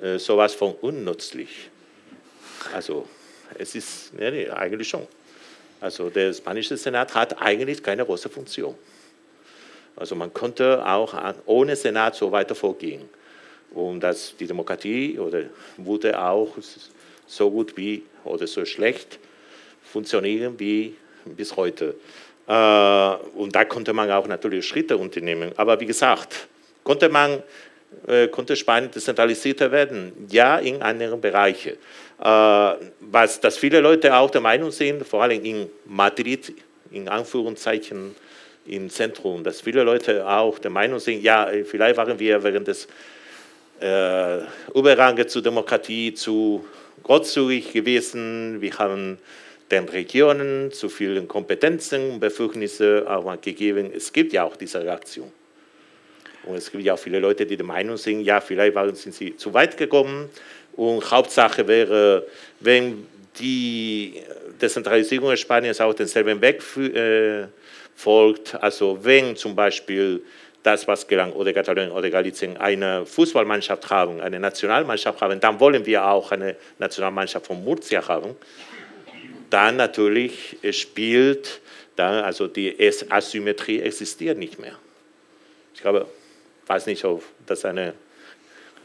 äh, sowas von unnützlich. Also es ist nee, nee, eigentlich schon. Also der spanische Senat hat eigentlich keine große Funktion. Also man konnte auch ohne Senat so weiter vorgehen. Und das, die Demokratie oder wurde auch so gut wie oder so schlecht funktionieren wie bis heute. Äh, und da konnte man auch natürlich Schritte unternehmen. Aber wie gesagt, konnte man äh, konnte Spanien dezentralisierter werden? Ja, in anderen Bereichen. Äh, was, dass viele Leute auch der Meinung sind, vor allem in Madrid, in Anführungszeichen, im Zentrum, dass viele Leute auch der Meinung sind, ja, vielleicht waren wir während des äh, Überganges zur Demokratie zu großzügig gewesen. Wir haben den Regionen zu viele Kompetenzen und Befugnisse auch gegeben. Es gibt ja auch diese Reaktion. Und es gibt ja auch viele Leute, die der Meinung sind, ja, vielleicht waren, sind sie zu weit gekommen. Und Hauptsache wäre, wenn die Dezentralisierung Spaniens auch denselben Weg äh, folgt. Also wenn zum Beispiel das, was gelang, oder Katalonien oder Galicien, eine Fußballmannschaft haben, eine Nationalmannschaft haben, dann wollen wir auch eine Nationalmannschaft von Murcia haben. Dann natürlich spielt, dann, also die Asymmetrie existiert nicht mehr. Ich glaube, weiß nicht, ob das eine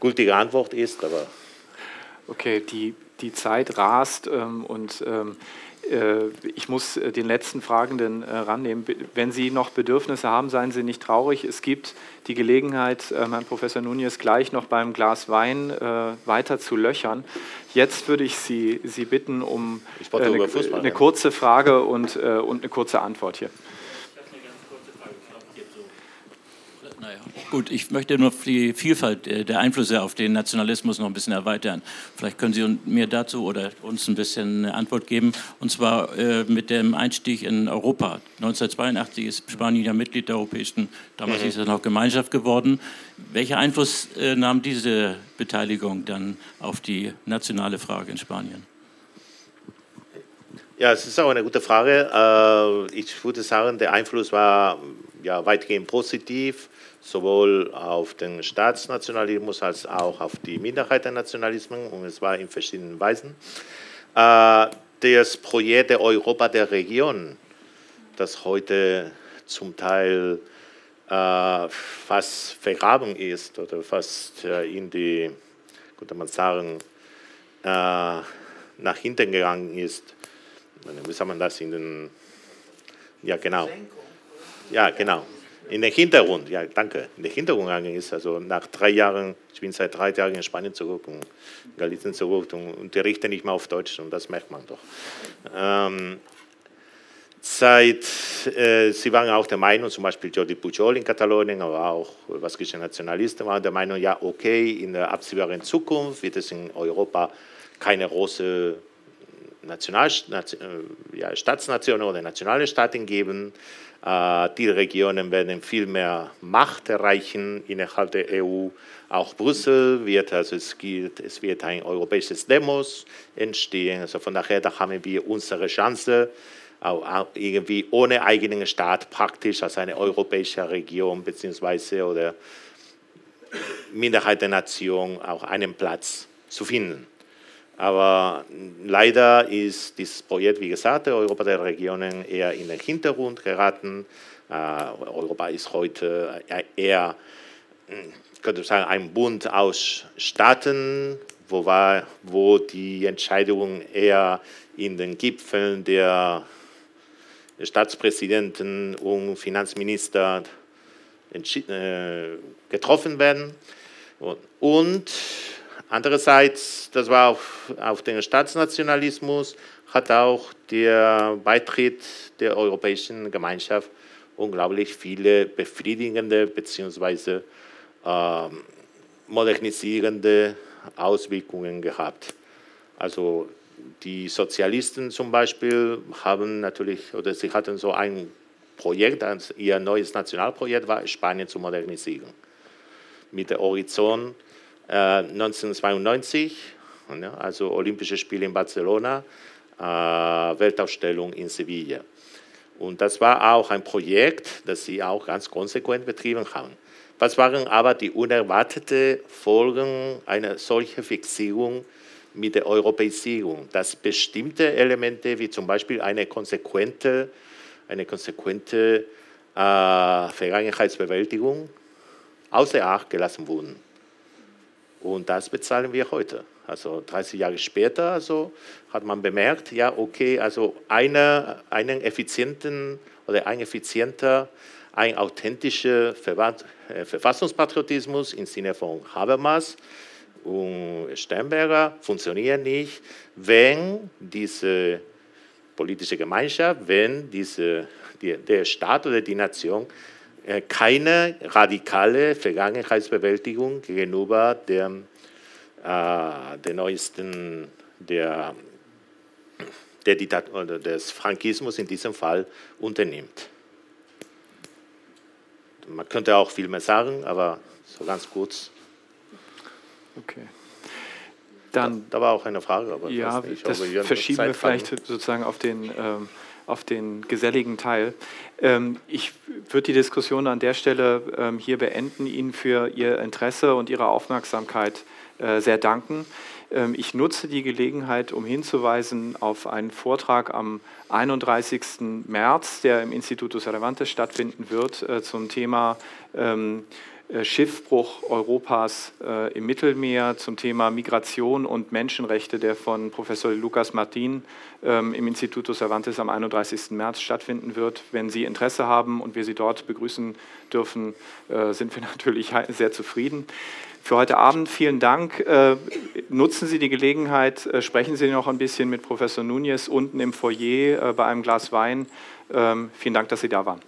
gültige Antwort ist, aber. Okay, die, die Zeit rast ähm, und ähm, äh, ich muss äh, den letzten Fragenden äh, rannehmen. Wenn Sie noch Bedürfnisse haben, seien Sie nicht traurig. Es gibt die Gelegenheit, Herrn Professor Nunez gleich noch beim Glas Wein weiter zu löchern. Jetzt würde ich Sie, Sie bitten um eine, eine, kurze Frage und, und eine kurze Antwort hier. Gut, ich möchte nur die Vielfalt äh, der Einflüsse auf den Nationalismus noch ein bisschen erweitern. Vielleicht können Sie mir dazu oder uns ein bisschen eine Antwort geben. Und zwar äh, mit dem Einstieg in Europa. 1982 ist Spanien ja Mitglied der Europäischen, damals mhm. ist es noch Gemeinschaft geworden. Welcher Einfluss äh, nahm diese Beteiligung dann auf die nationale Frage in Spanien? Ja, es ist auch eine gute Frage. Ich würde sagen, der Einfluss war ja, weitgehend positiv sowohl auf den Staatsnationalismus als auch auf die Minderheitennationalismen und es war in verschiedenen Weisen. Äh, das Projekt der Europa der Region, das heute zum Teil äh, fast vergraben ist oder fast äh, in die, könnte man sagen, nach hinten gegangen ist. Wie sagt man das in den, ja genau. Ja, genau in den Hintergrund, ja, danke, in den Hintergrund gegangen ist. Also nach drei Jahren, ich bin seit drei Jahren in Spanien zurück und in Galicien zurück und unterrichte nicht mehr auf Deutsch und das merkt man doch. Ähm, seit, äh, sie waren auch der Meinung, zum Beispiel Jordi Pujol in Katalonien, aber auch baskische Nationalisten waren der Meinung, ja, okay, in der absehbaren Zukunft wird es in Europa keine große National, äh, ja, Staatsnationen oder nationale Staaten geben. Äh, die Regionen werden viel mehr Macht erreichen innerhalb der EU. Auch Brüssel wird, also es, gilt, es wird ein europäisches Demos entstehen. Also von daher, da haben wir unsere Chance, irgendwie ohne eigenen Staat praktisch als eine europäische Region beziehungsweise oder Minderheitennation auch einen Platz zu finden. Aber leider ist dieses Projekt, wie gesagt, Europa der Regionen eher in den Hintergrund geraten. Äh, Europa ist heute eher, könnte ich sagen, ein Bund aus Staaten, wo, war, wo die Entscheidungen eher in den Gipfeln der Staatspräsidenten und Finanzminister äh, getroffen werden. Und andererseits, das war auf, auf den Staatsnationalismus, hat auch der Beitritt der Europäischen Gemeinschaft unglaublich viele befriedigende bzw. Äh, modernisierende Auswirkungen gehabt. Also die Sozialisten zum Beispiel haben natürlich, oder sie hatten so ein Projekt, ihr neues Nationalprojekt war, Spanien zu modernisieren. Mit der Horizont 1992, also Olympische Spiele in Barcelona, äh, Weltausstellung in Sevilla. Und das war auch ein Projekt, das sie auch ganz konsequent betrieben haben. Was waren aber die unerwarteten Folgen einer solchen Fixierung mit der Europäisierung? Dass bestimmte Elemente, wie zum Beispiel eine konsequente, eine konsequente äh, Vergangenheitsbewältigung, außer Acht gelassen wurden. Und das bezahlen wir heute. Also 30 Jahre später also hat man bemerkt, ja, okay, also eine, einen effizienten oder ein effizienter ein authentischer äh, Verfassungspatriotismus im Sinne von Habermas und Sternberger funktioniert nicht, wenn diese politische Gemeinschaft, wenn diese, die, der Staat oder die Nation keine radikale Vergangenheitsbewältigung gegenüber der, äh, der neuesten, der, der Diktat oder des Frankismus in diesem Fall unternimmt. Man könnte auch viel mehr sagen, aber so ganz kurz. Okay. Dann, da, da war auch eine Frage, aber ja, nicht, das verschieben wir vielleicht sozusagen auf den, ähm, auf den geselligen Teil. Ähm, ich würde die Diskussion an der Stelle ähm, hier beenden, Ihnen für Ihr Interesse und Ihre Aufmerksamkeit äh, sehr danken. Ähm, ich nutze die Gelegenheit, um hinzuweisen auf einen Vortrag am 31. März, der im Instituto Cervantes stattfinden wird, äh, zum Thema Schiffbruch Europas äh, im Mittelmeer, zum Thema Migration und Menschenrechte, der von Professor Lucas Martin ähm, im Instituto Cervantes am 31. März stattfinden wird. Wenn Sie Interesse haben und wir Sie dort begrüßen dürfen, sind wir natürlich sehr zufrieden für heute Abend vielen Dank. Äh, nutzen Sie die Gelegenheit, äh, sprechen Sie noch ein bisschen mit Professor Nunez unten im Foyer äh, bei einem Glas Wein. Ähm, vielen Dank, dass Sie da waren.